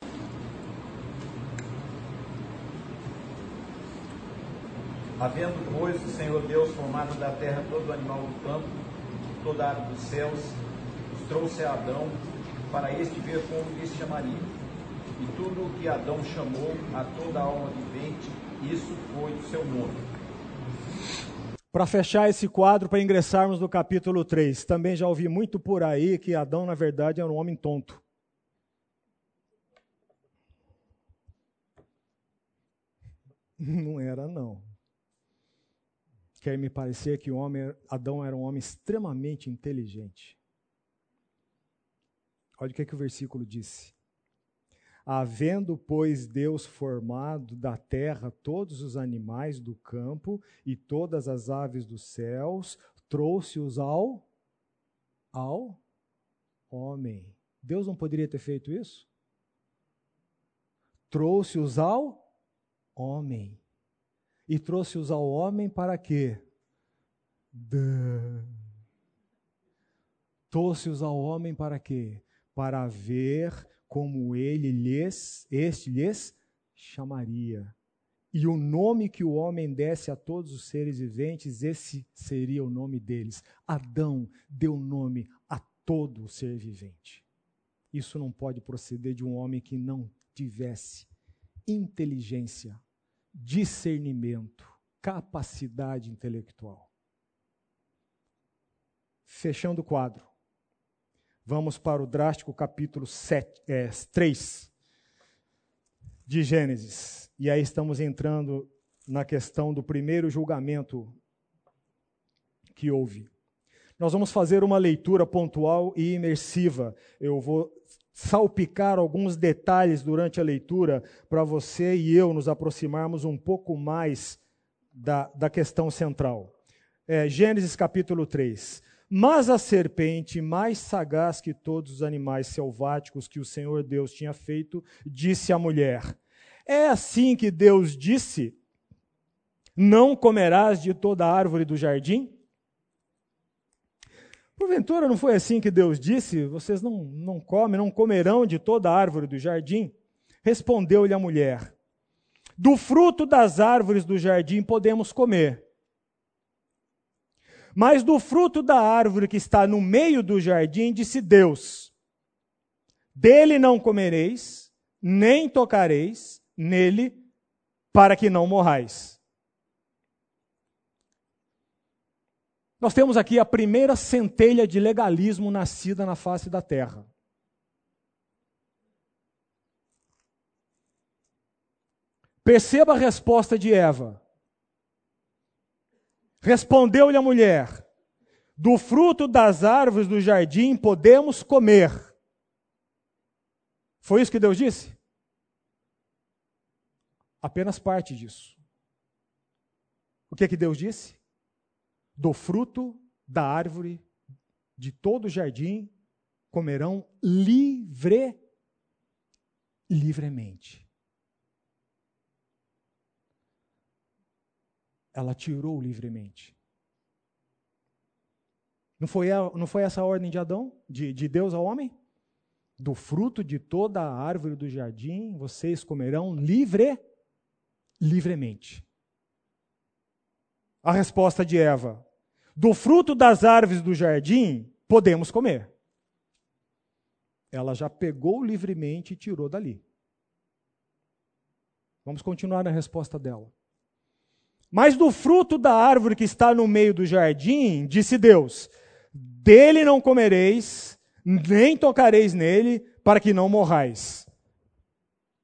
Havendo, pois, o Senhor Deus formado da terra todo animal do campo, toda ave dos céus, os trouxe a Adão, para este ver como lhes chamaria. E tudo o que Adão chamou a toda alma vivente, isso foi o seu nome para fechar esse quadro, para ingressarmos no capítulo 3. Também já ouvi muito por aí que Adão, na verdade, era um homem tonto. Não era, não. Quer me parecer que homem, Adão era um homem extremamente inteligente. Olha o que, é que o versículo disse. Havendo, pois, Deus formado da terra todos os animais do campo e todas as aves dos céus, trouxe-os ao ao homem. Deus não poderia ter feito isso? Trouxe-os ao homem. E trouxe-os ao homem para quê? Trouxe-os ao homem para quê? Para ver como ele lhes, este lhes chamaria. E o nome que o homem desse a todos os seres viventes, esse seria o nome deles. Adão deu nome a todo o ser vivente. Isso não pode proceder de um homem que não tivesse inteligência, discernimento, capacidade intelectual. Fechando o quadro. Vamos para o drástico capítulo 7, é, 3 de Gênesis. E aí estamos entrando na questão do primeiro julgamento que houve. Nós vamos fazer uma leitura pontual e imersiva. Eu vou salpicar alguns detalhes durante a leitura para você e eu nos aproximarmos um pouco mais da, da questão central. É, Gênesis capítulo 3. Mas a serpente, mais sagaz que todos os animais selváticos que o Senhor Deus tinha feito, disse à mulher: É assim que Deus disse: Não comerás de toda árvore do jardim? Porventura não foi assim que Deus disse: Vocês não, não comem, não comerão de toda árvore do jardim? Respondeu-lhe a mulher: Do fruto das árvores do jardim podemos comer mas do fruto da árvore que está no meio do jardim, disse Deus: Dele não comereis, nem tocareis nele, para que não morrais. Nós temos aqui a primeira centelha de legalismo nascida na face da terra. Perceba a resposta de Eva. Respondeu-lhe a mulher: Do fruto das árvores do jardim podemos comer. Foi isso que Deus disse? Apenas parte disso. O que é que Deus disse? Do fruto da árvore de todo o jardim comerão livre livremente. Ela tirou livremente. Não foi, a, não foi essa a ordem de Adão, de, de Deus ao homem? Do fruto de toda a árvore do jardim vocês comerão livre, livremente. A resposta de Eva: Do fruto das árvores do jardim podemos comer. Ela já pegou livremente e tirou dali. Vamos continuar na resposta dela. Mas do fruto da árvore que está no meio do jardim, disse Deus: Dele não comereis, nem tocareis nele, para que não morrais.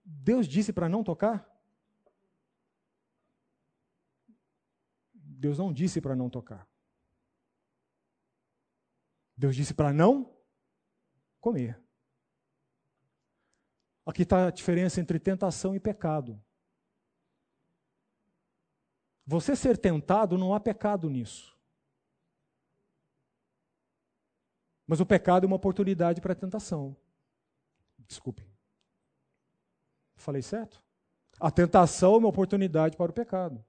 Deus disse para não tocar? Deus não disse para não tocar. Deus disse para não comer. Aqui está a diferença entre tentação e pecado. Você ser tentado, não há pecado nisso. Mas o pecado é uma oportunidade para a tentação. Desculpe. Falei certo? A tentação é uma oportunidade para o pecado.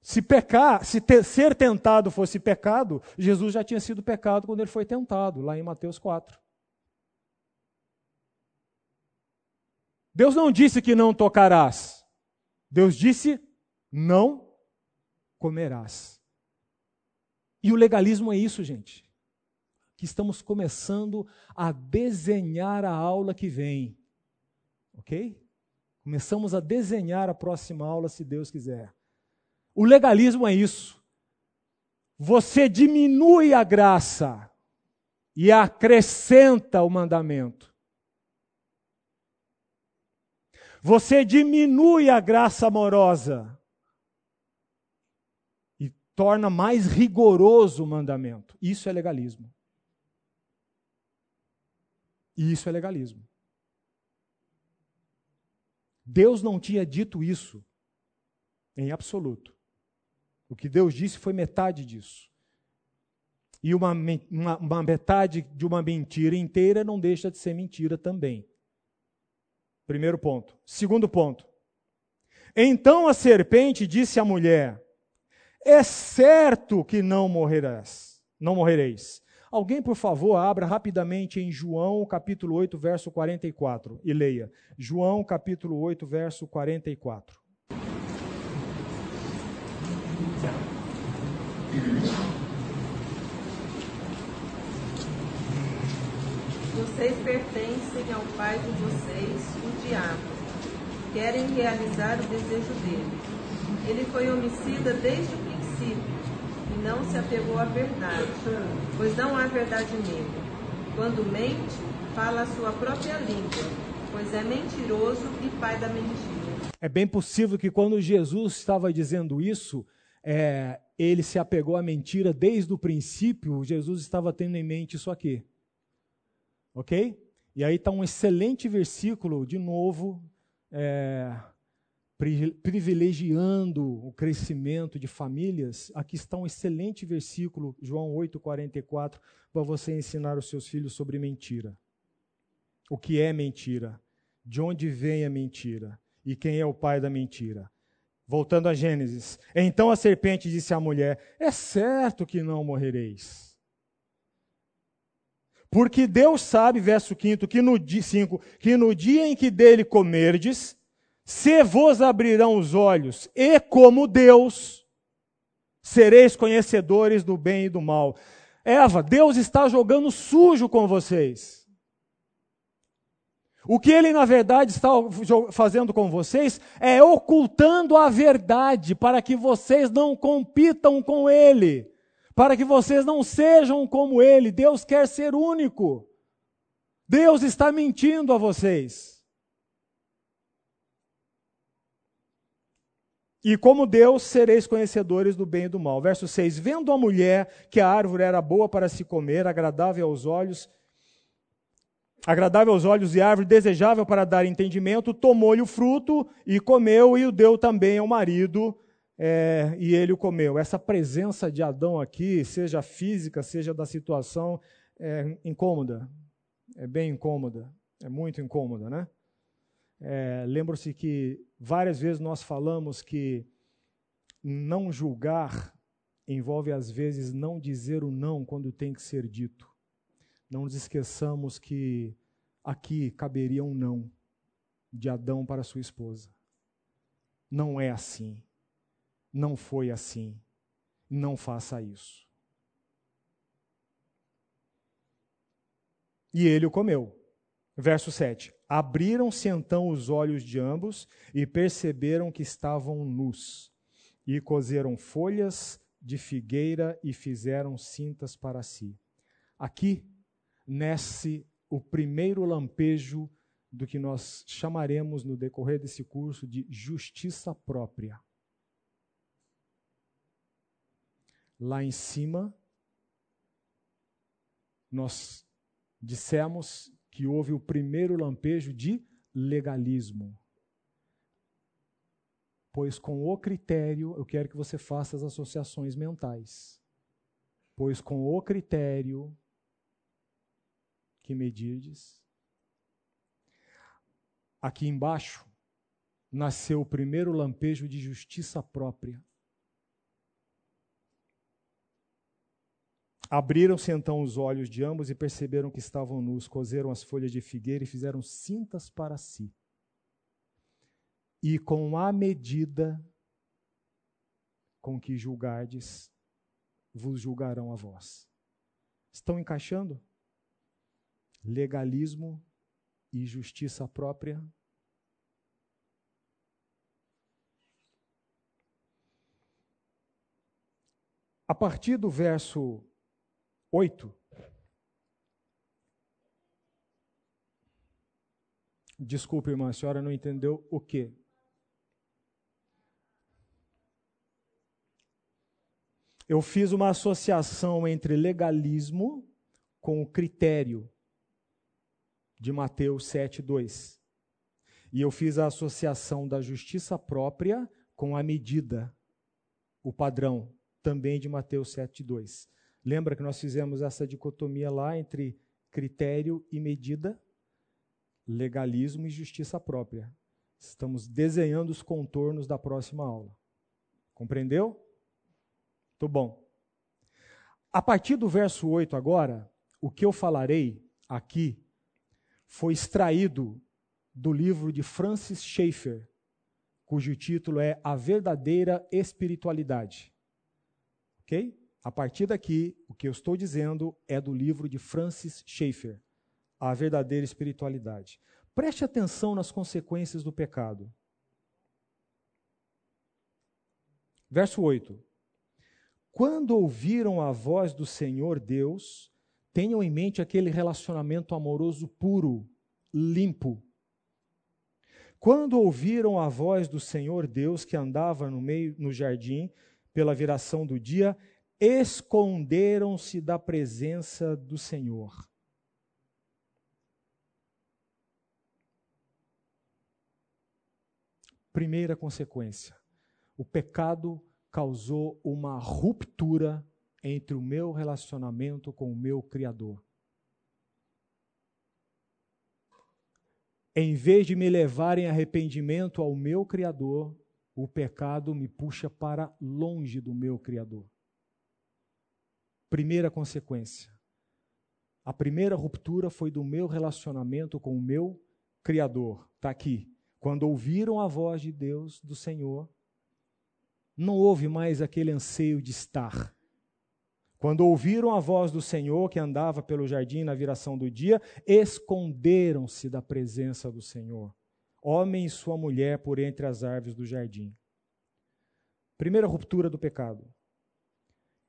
Se pecar, se ser tentado fosse pecado, Jesus já tinha sido pecado quando ele foi tentado, lá em Mateus 4. Deus não disse que não tocarás. Deus disse: não comerás. E o legalismo é isso, gente. Que estamos começando a desenhar a aula que vem. Ok? Começamos a desenhar a próxima aula, se Deus quiser. O legalismo é isso. Você diminui a graça e acrescenta o mandamento. Você diminui a graça amorosa e torna mais rigoroso o mandamento. Isso é legalismo. E isso é legalismo. Deus não tinha dito isso em absoluto. O que Deus disse foi metade disso. E uma, uma, uma metade de uma mentira inteira não deixa de ser mentira também. Primeiro ponto. Segundo ponto. Então a serpente disse à mulher: É certo que não morrerás, não morrereis. Alguém, por favor, abra rapidamente em João, capítulo 8, verso 44 e leia. João, capítulo 8, verso 44. Vocês pertencem ao pai de vocês, o diabo. Querem realizar o desejo dele. Ele foi homicida desde o princípio e não se apegou à verdade, pois não há verdade nele. Quando mente, fala a sua própria língua, pois é mentiroso e pai da mentira. É bem possível que quando Jesus estava dizendo isso, é, ele se apegou à mentira desde o princípio, Jesus estava tendo em mente isso aqui. Ok? E aí está um excelente versículo, de novo, é, privilegiando o crescimento de famílias. Aqui está um excelente versículo, João 8,44, para você ensinar os seus filhos sobre mentira. O que é mentira? De onde vem a mentira? E quem é o pai da mentira? Voltando a Gênesis. Então a serpente disse à mulher: É certo que não morrereis. Porque Deus sabe, verso 5, que no, 5, que no dia em que dele comerdes, se vos abrirão os olhos, e como Deus, sereis conhecedores do bem e do mal. Eva, Deus está jogando sujo com vocês. O que ele, na verdade, está fazendo com vocês é ocultando a verdade para que vocês não compitam com ele para que vocês não sejam como ele. Deus quer ser único. Deus está mentindo a vocês. E como Deus sereis conhecedores do bem e do mal. Verso 6: Vendo a mulher que a árvore era boa para se comer, agradável aos olhos, agradável aos olhos e árvore desejável para dar entendimento, tomou-lhe o fruto e comeu e o deu também ao marido é, e ele o comeu. Essa presença de Adão aqui, seja física, seja da situação, é incômoda. É bem incômoda. É muito incômoda, né? É, Lembro-se que várias vezes nós falamos que não julgar envolve, às vezes, não dizer o não quando tem que ser dito. Não nos esqueçamos que aqui caberia um não de Adão para sua esposa. Não é assim. Não foi assim. Não faça isso. e ele o comeu. Verso 7. Abriram-se então os olhos de ambos e perceberam que estavam nus. E cozeram folhas de figueira e fizeram cintas para si. Aqui nasce o primeiro lampejo do que nós chamaremos no decorrer desse curso de justiça própria. Lá em cima, nós dissemos que houve o primeiro lampejo de legalismo. Pois com o critério, eu quero que você faça as associações mentais. Pois com o critério que medirdes, aqui embaixo nasceu o primeiro lampejo de justiça própria. Abriram-se então os olhos de ambos e perceberam que estavam nus, cozeram as folhas de figueira e fizeram cintas para si. E com a medida com que julgardes, vos julgarão a vós. Estão encaixando? Legalismo e justiça própria. A partir do verso 8. Desculpe, irmã, a senhora não entendeu o quê? Eu fiz uma associação entre legalismo com o critério de Mateus 7:2. E eu fiz a associação da justiça própria com a medida, o padrão, também de Mateus 7:2. Lembra que nós fizemos essa dicotomia lá entre critério e medida, legalismo e justiça própria. Estamos desenhando os contornos da próxima aula. Compreendeu? Muito bom. A partir do verso 8 agora, o que eu falarei aqui foi extraído do livro de Francis Schaeffer, cujo título é A Verdadeira Espiritualidade. Ok? A partir daqui, o que eu estou dizendo é do livro de Francis Schaeffer, A Verdadeira Espiritualidade. Preste atenção nas consequências do pecado. Verso 8. Quando ouviram a voz do Senhor Deus, tenham em mente aquele relacionamento amoroso puro, limpo. Quando ouviram a voz do Senhor Deus que andava no meio no jardim pela viração do dia, esconderam-se da presença do Senhor. Primeira consequência: o pecado causou uma ruptura entre o meu relacionamento com o meu Criador. Em vez de me levar em arrependimento ao meu Criador, o pecado me puxa para longe do meu Criador. Primeira consequência. A primeira ruptura foi do meu relacionamento com o meu Criador. Está aqui. Quando ouviram a voz de Deus, do Senhor, não houve mais aquele anseio de estar. Quando ouviram a voz do Senhor que andava pelo jardim na viração do dia, esconderam-se da presença do Senhor, homem e sua mulher por entre as árvores do jardim. Primeira ruptura do pecado.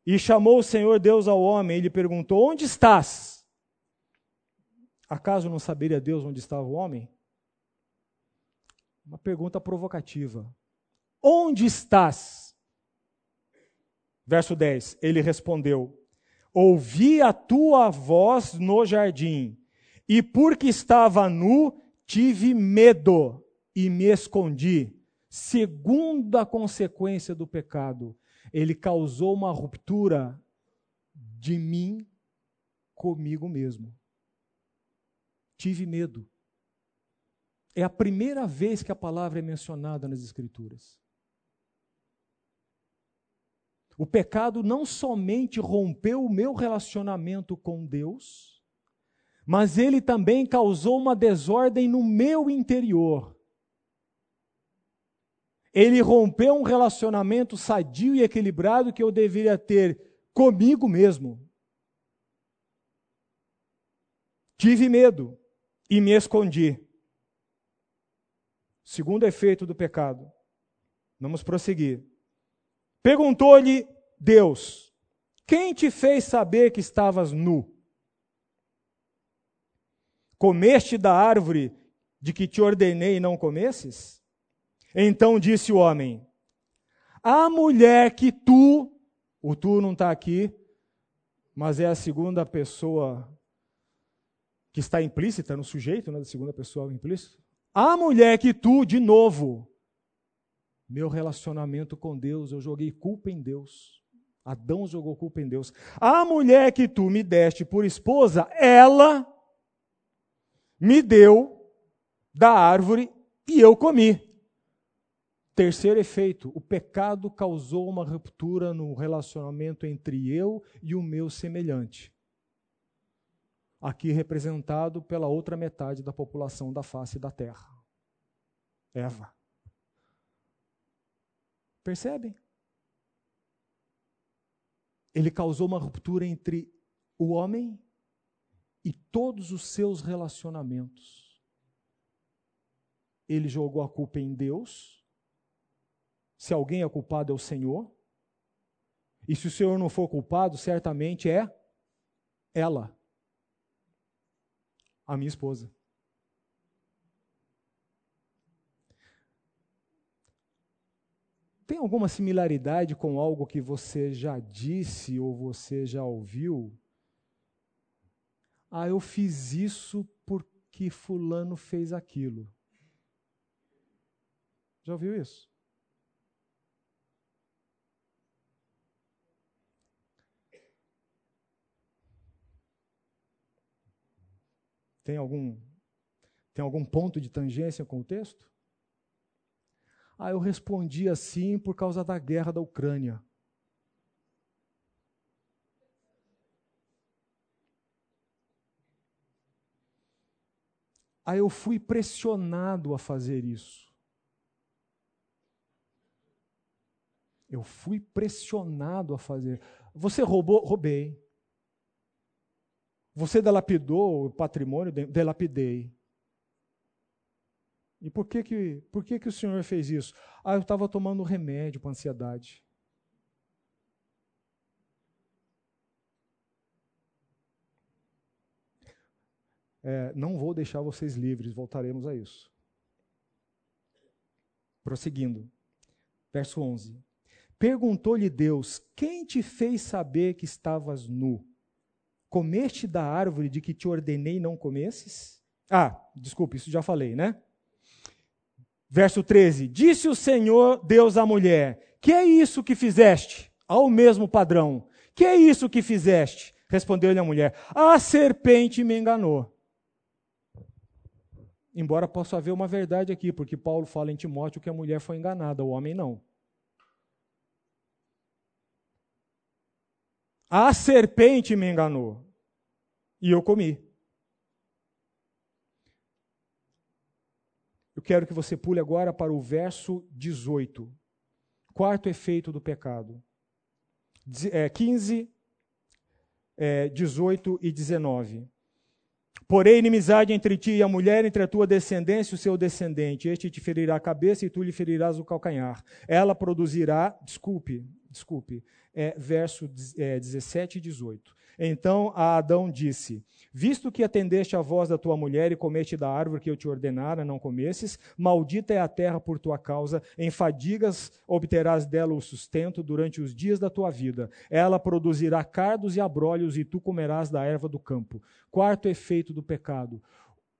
E chamou o Senhor Deus ao homem e lhe perguntou: Onde estás? Acaso não saberia Deus onde estava o homem? Uma pergunta provocativa. Onde estás? Verso 10. Ele respondeu: Ouvi a tua voz no jardim, e porque estava nu, tive medo e me escondi. Segunda consequência do pecado, ele causou uma ruptura de mim comigo mesmo. Tive medo. É a primeira vez que a palavra é mencionada nas Escrituras. O pecado não somente rompeu o meu relacionamento com Deus, mas ele também causou uma desordem no meu interior ele rompeu um relacionamento sadio e equilibrado que eu deveria ter comigo mesmo. Tive medo e me escondi. Segundo efeito do pecado. Vamos prosseguir. Perguntou-lhe Deus: Quem te fez saber que estavas nu? Comeste da árvore de que te ordenei e não comesses? Então disse o homem: A mulher que tu, o tu não está aqui, mas é a segunda pessoa que está implícita no sujeito, né, da segunda pessoa implícita. A mulher que tu, de novo, meu relacionamento com Deus, eu joguei culpa em Deus. Adão jogou culpa em Deus. A mulher que tu me deste por esposa, ela me deu da árvore e eu comi. Terceiro efeito: o pecado causou uma ruptura no relacionamento entre eu e o meu semelhante. Aqui representado pela outra metade da população da face da terra. Eva. Percebem? Ele causou uma ruptura entre o homem e todos os seus relacionamentos. Ele jogou a culpa em Deus. Se alguém é culpado, é o Senhor. E se o Senhor não for culpado, certamente é ela, a minha esposa. Tem alguma similaridade com algo que você já disse ou você já ouviu? Ah, eu fiz isso porque Fulano fez aquilo. Já ouviu isso? Tem algum, tem algum ponto de tangência com o texto? Ah, eu respondi assim por causa da guerra da Ucrânia. Ah, eu fui pressionado a fazer isso. Eu fui pressionado a fazer. Você roubou? Roubei. Você delapidou o patrimônio? Delapidei. E por que que, por que, que o senhor fez isso? Ah, eu estava tomando remédio para ansiedade. É, não vou deixar vocês livres, voltaremos a isso. Prosseguindo, verso 11: Perguntou-lhe Deus: Quem te fez saber que estavas nu? Comeste da árvore de que te ordenei não comesses? Ah, desculpe, isso já falei, né? Verso 13: Disse o Senhor Deus à mulher: Que é isso que fizeste? Ao mesmo padrão. Que é isso que fizeste? Respondeu-lhe a mulher: A serpente me enganou. Embora possa haver uma verdade aqui, porque Paulo fala em Timóteo que a mulher foi enganada, o homem não. A serpente me enganou e eu comi. Eu quero que você pule agora para o verso 18. Quarto efeito do pecado. 15, é, 18 e 19. Porém, inimizade entre ti e a mulher, entre a tua descendência e o seu descendente. Este te ferirá a cabeça e tu lhe ferirás o calcanhar. Ela produzirá, desculpe, desculpe, é, verso é, 17 e 18. Então Adão disse: Visto que atendeste à voz da tua mulher e comeste da árvore que eu te ordenara, não comesses, maldita é a terra por tua causa, em fadigas obterás dela o sustento durante os dias da tua vida. Ela produzirá cardos e abrolhos, e tu comerás da erva do campo. Quarto efeito do pecado.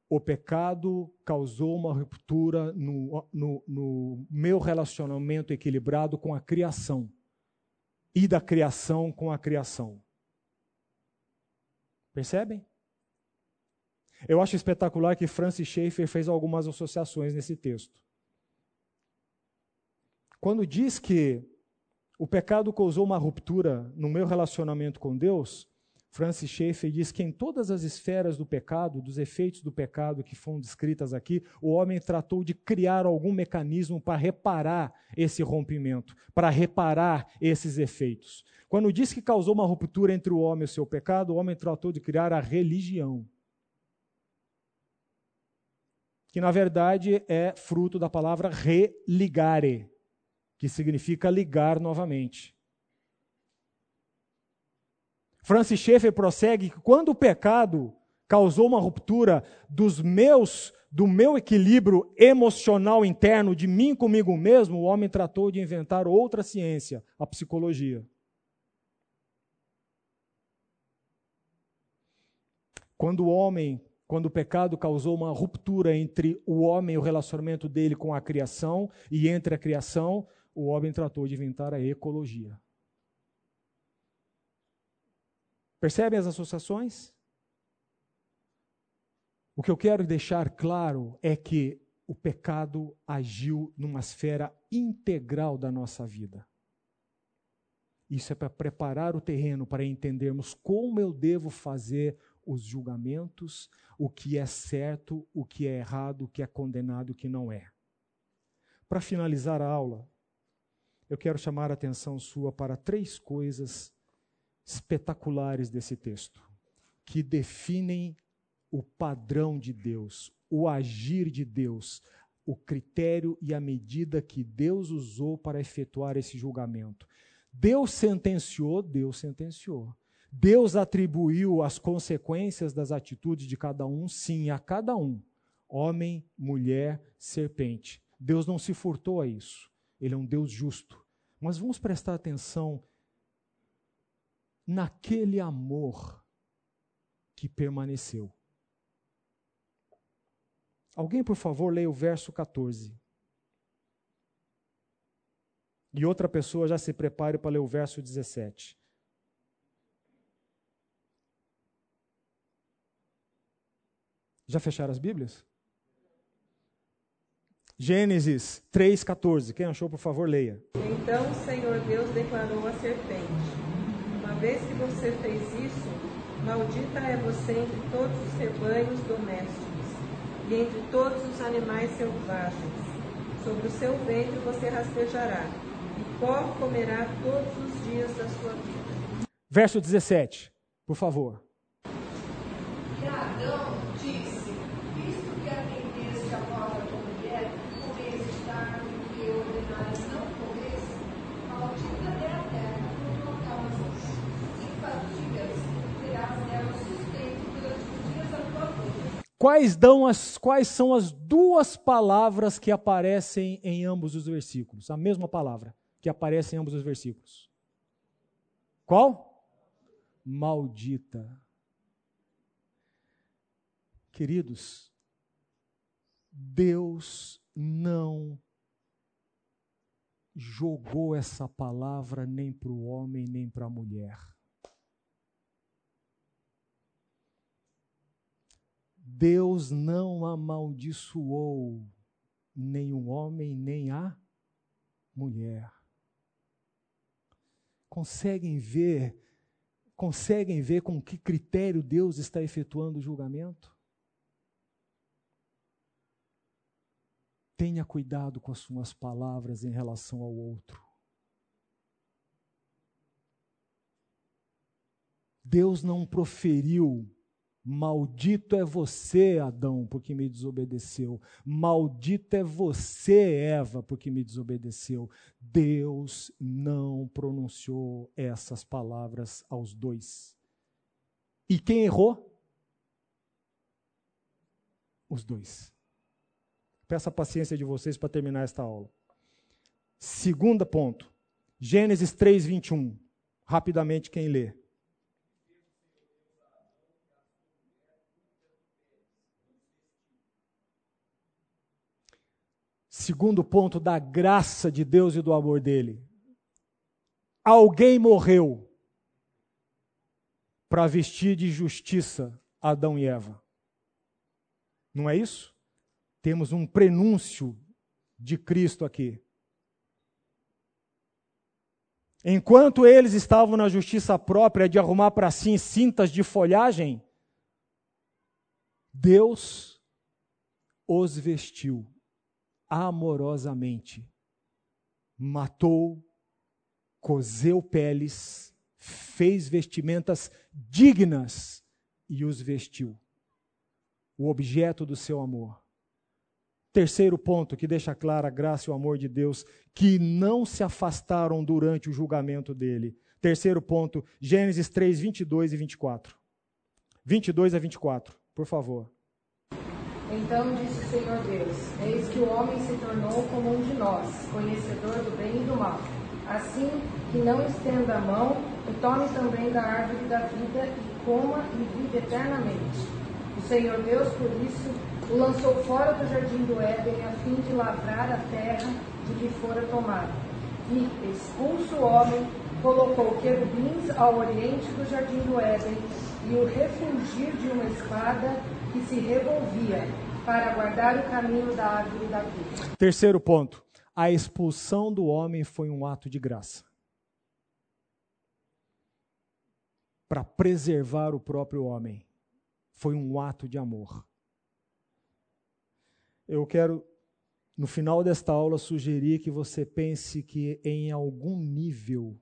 O pecado causou uma ruptura no, no, no meu relacionamento equilibrado com a criação e da criação com a criação. Percebem? Eu acho espetacular que Francis Schaeffer fez algumas associações nesse texto. Quando diz que o pecado causou uma ruptura no meu relacionamento com Deus, Francis Schaeffer diz que em todas as esferas do pecado, dos efeitos do pecado que foram descritas aqui, o homem tratou de criar algum mecanismo para reparar esse rompimento, para reparar esses efeitos. Quando diz que causou uma ruptura entre o homem e o seu pecado, o homem tratou de criar a religião. que na verdade é fruto da palavra religare, que significa ligar novamente. Francis Schaeffer prossegue que quando o pecado causou uma ruptura dos meus, do meu equilíbrio emocional interno, de mim comigo mesmo, o homem tratou de inventar outra ciência, a psicologia. Quando o homem, quando o pecado causou uma ruptura entre o homem e o relacionamento dele com a criação e entre a criação, o homem tratou de inventar a ecologia. Percebem as associações? O que eu quero deixar claro é que o pecado agiu numa esfera integral da nossa vida. Isso é para preparar o terreno para entendermos como eu devo fazer os julgamentos, o que é certo, o que é errado, o que é condenado, o que não é. Para finalizar a aula, eu quero chamar a atenção sua para três coisas espetaculares desse texto, que definem o padrão de Deus, o agir de Deus, o critério e a medida que Deus usou para efetuar esse julgamento. Deus sentenciou, Deus sentenciou. Deus atribuiu as consequências das atitudes de cada um, sim, a cada um. Homem, mulher, serpente. Deus não se furtou a isso. Ele é um Deus justo. Mas vamos prestar atenção naquele amor que permaneceu. Alguém, por favor, leia o verso 14. E outra pessoa já se prepare para ler o verso 17. Já fecharam as Bíblias? Gênesis 3,14. Quem achou, por favor, leia. Então o Senhor Deus declarou à serpente: vez que você fez isso, maldita é você entre todos os rebanhos domésticos e entre todos os animais selvagens. Sobre o seu ventre você rastejará, e pó comerá todos os dias da sua vida. Verso 17, por favor. E Adão disse: Visto que atendeste a voz da tua mulher, comeste da árvore que eu ordenara não comesse, maldita é a terra por tua causa. E fadigas terás nela sustento durante os dias da tua vida. Quais, dão as, quais são as duas palavras que aparecem em ambos os versículos? A mesma palavra que aparece em ambos os versículos. Qual? Maldita. Queridos, Deus não jogou essa palavra nem para o homem nem para a mulher. Deus não amaldiçoou o homem nem a mulher. Conseguem ver, conseguem ver com que critério Deus está efetuando o julgamento? Tenha cuidado com as suas palavras em relação ao outro. Deus não proferiu Maldito é você, Adão, porque me desobedeceu. Maldito é você, Eva, porque me desobedeceu. Deus não pronunciou essas palavras aos dois. E quem errou? Os dois. Peço a paciência de vocês para terminar esta aula. Segundo ponto. Gênesis 3, 21. Rapidamente, quem lê? Segundo ponto da graça de Deus e do amor dele. Alguém morreu para vestir de justiça Adão e Eva. Não é isso? Temos um prenúncio de Cristo aqui. Enquanto eles estavam na justiça própria de arrumar para si cintas de folhagem, Deus os vestiu amorosamente. Matou, cozeu peles, fez vestimentas dignas e os vestiu. O objeto do seu amor Terceiro ponto que deixa clara a graça e o amor de Deus, que não se afastaram durante o julgamento dele. Terceiro ponto, Gênesis 3, 22 e 24. 22 a 24, por favor. Então disse o Senhor Deus: Eis que o homem se tornou como um de nós, conhecedor do bem e do mal. Assim que não estenda a mão e tome também da árvore da vida e coma e vive eternamente. O Senhor Deus, por isso, o lançou fora do jardim do Éden a fim de lavrar a terra de que fora tomado. E, expulso o homem, colocou querubins ao oriente do jardim do Éden e o refugir de uma espada se revolvia para guardar o caminho da árvore da vida. Terceiro ponto. A expulsão do homem foi um ato de graça. Para preservar o próprio homem. Foi um ato de amor eu quero, no final desta aula, sugerir que você pense que em algum nível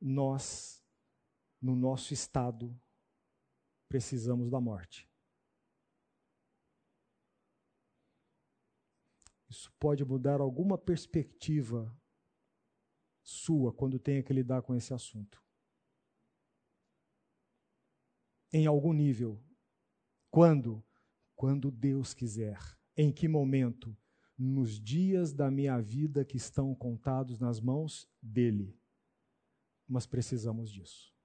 nós, no nosso estado, precisamos da morte. Isso pode mudar alguma perspectiva sua quando tenha que lidar com esse assunto. Em algum nível. Quando? Quando Deus quiser. Em que momento? Nos dias da minha vida que estão contados nas mãos dele. Mas precisamos disso.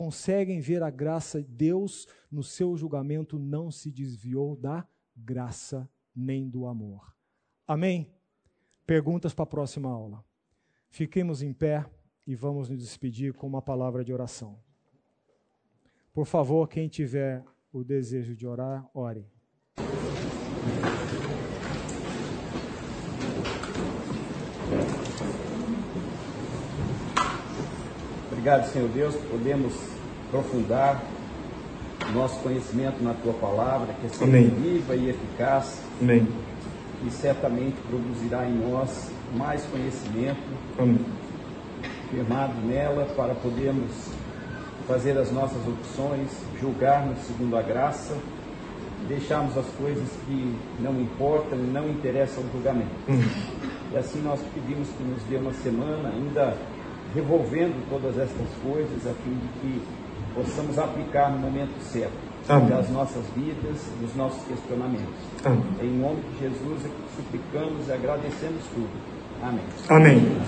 Conseguem ver a graça de Deus no seu julgamento não se desviou da graça nem do amor. Amém? Perguntas para a próxima aula. Fiquemos em pé e vamos nos despedir com uma palavra de oração. Por favor, quem tiver o desejo de orar, ore. Obrigado, Senhor Deus, podemos aprofundar nosso conhecimento na tua palavra, que é sempre viva e eficaz. Amém. E certamente produzirá em nós mais conhecimento, Amém. firmado nela, para podermos fazer as nossas opções, julgarmos segundo a graça, deixarmos as coisas que não importam e não interessam ao julgamento. Hum. E assim nós pedimos que nos dê uma semana ainda revolvendo todas estas coisas, a fim de que possamos aplicar no momento certo Amém. nossas vidas, nos nossos questionamentos. Amém. Em nome de Jesus é que suplicamos e agradecemos tudo. Amém. Amém.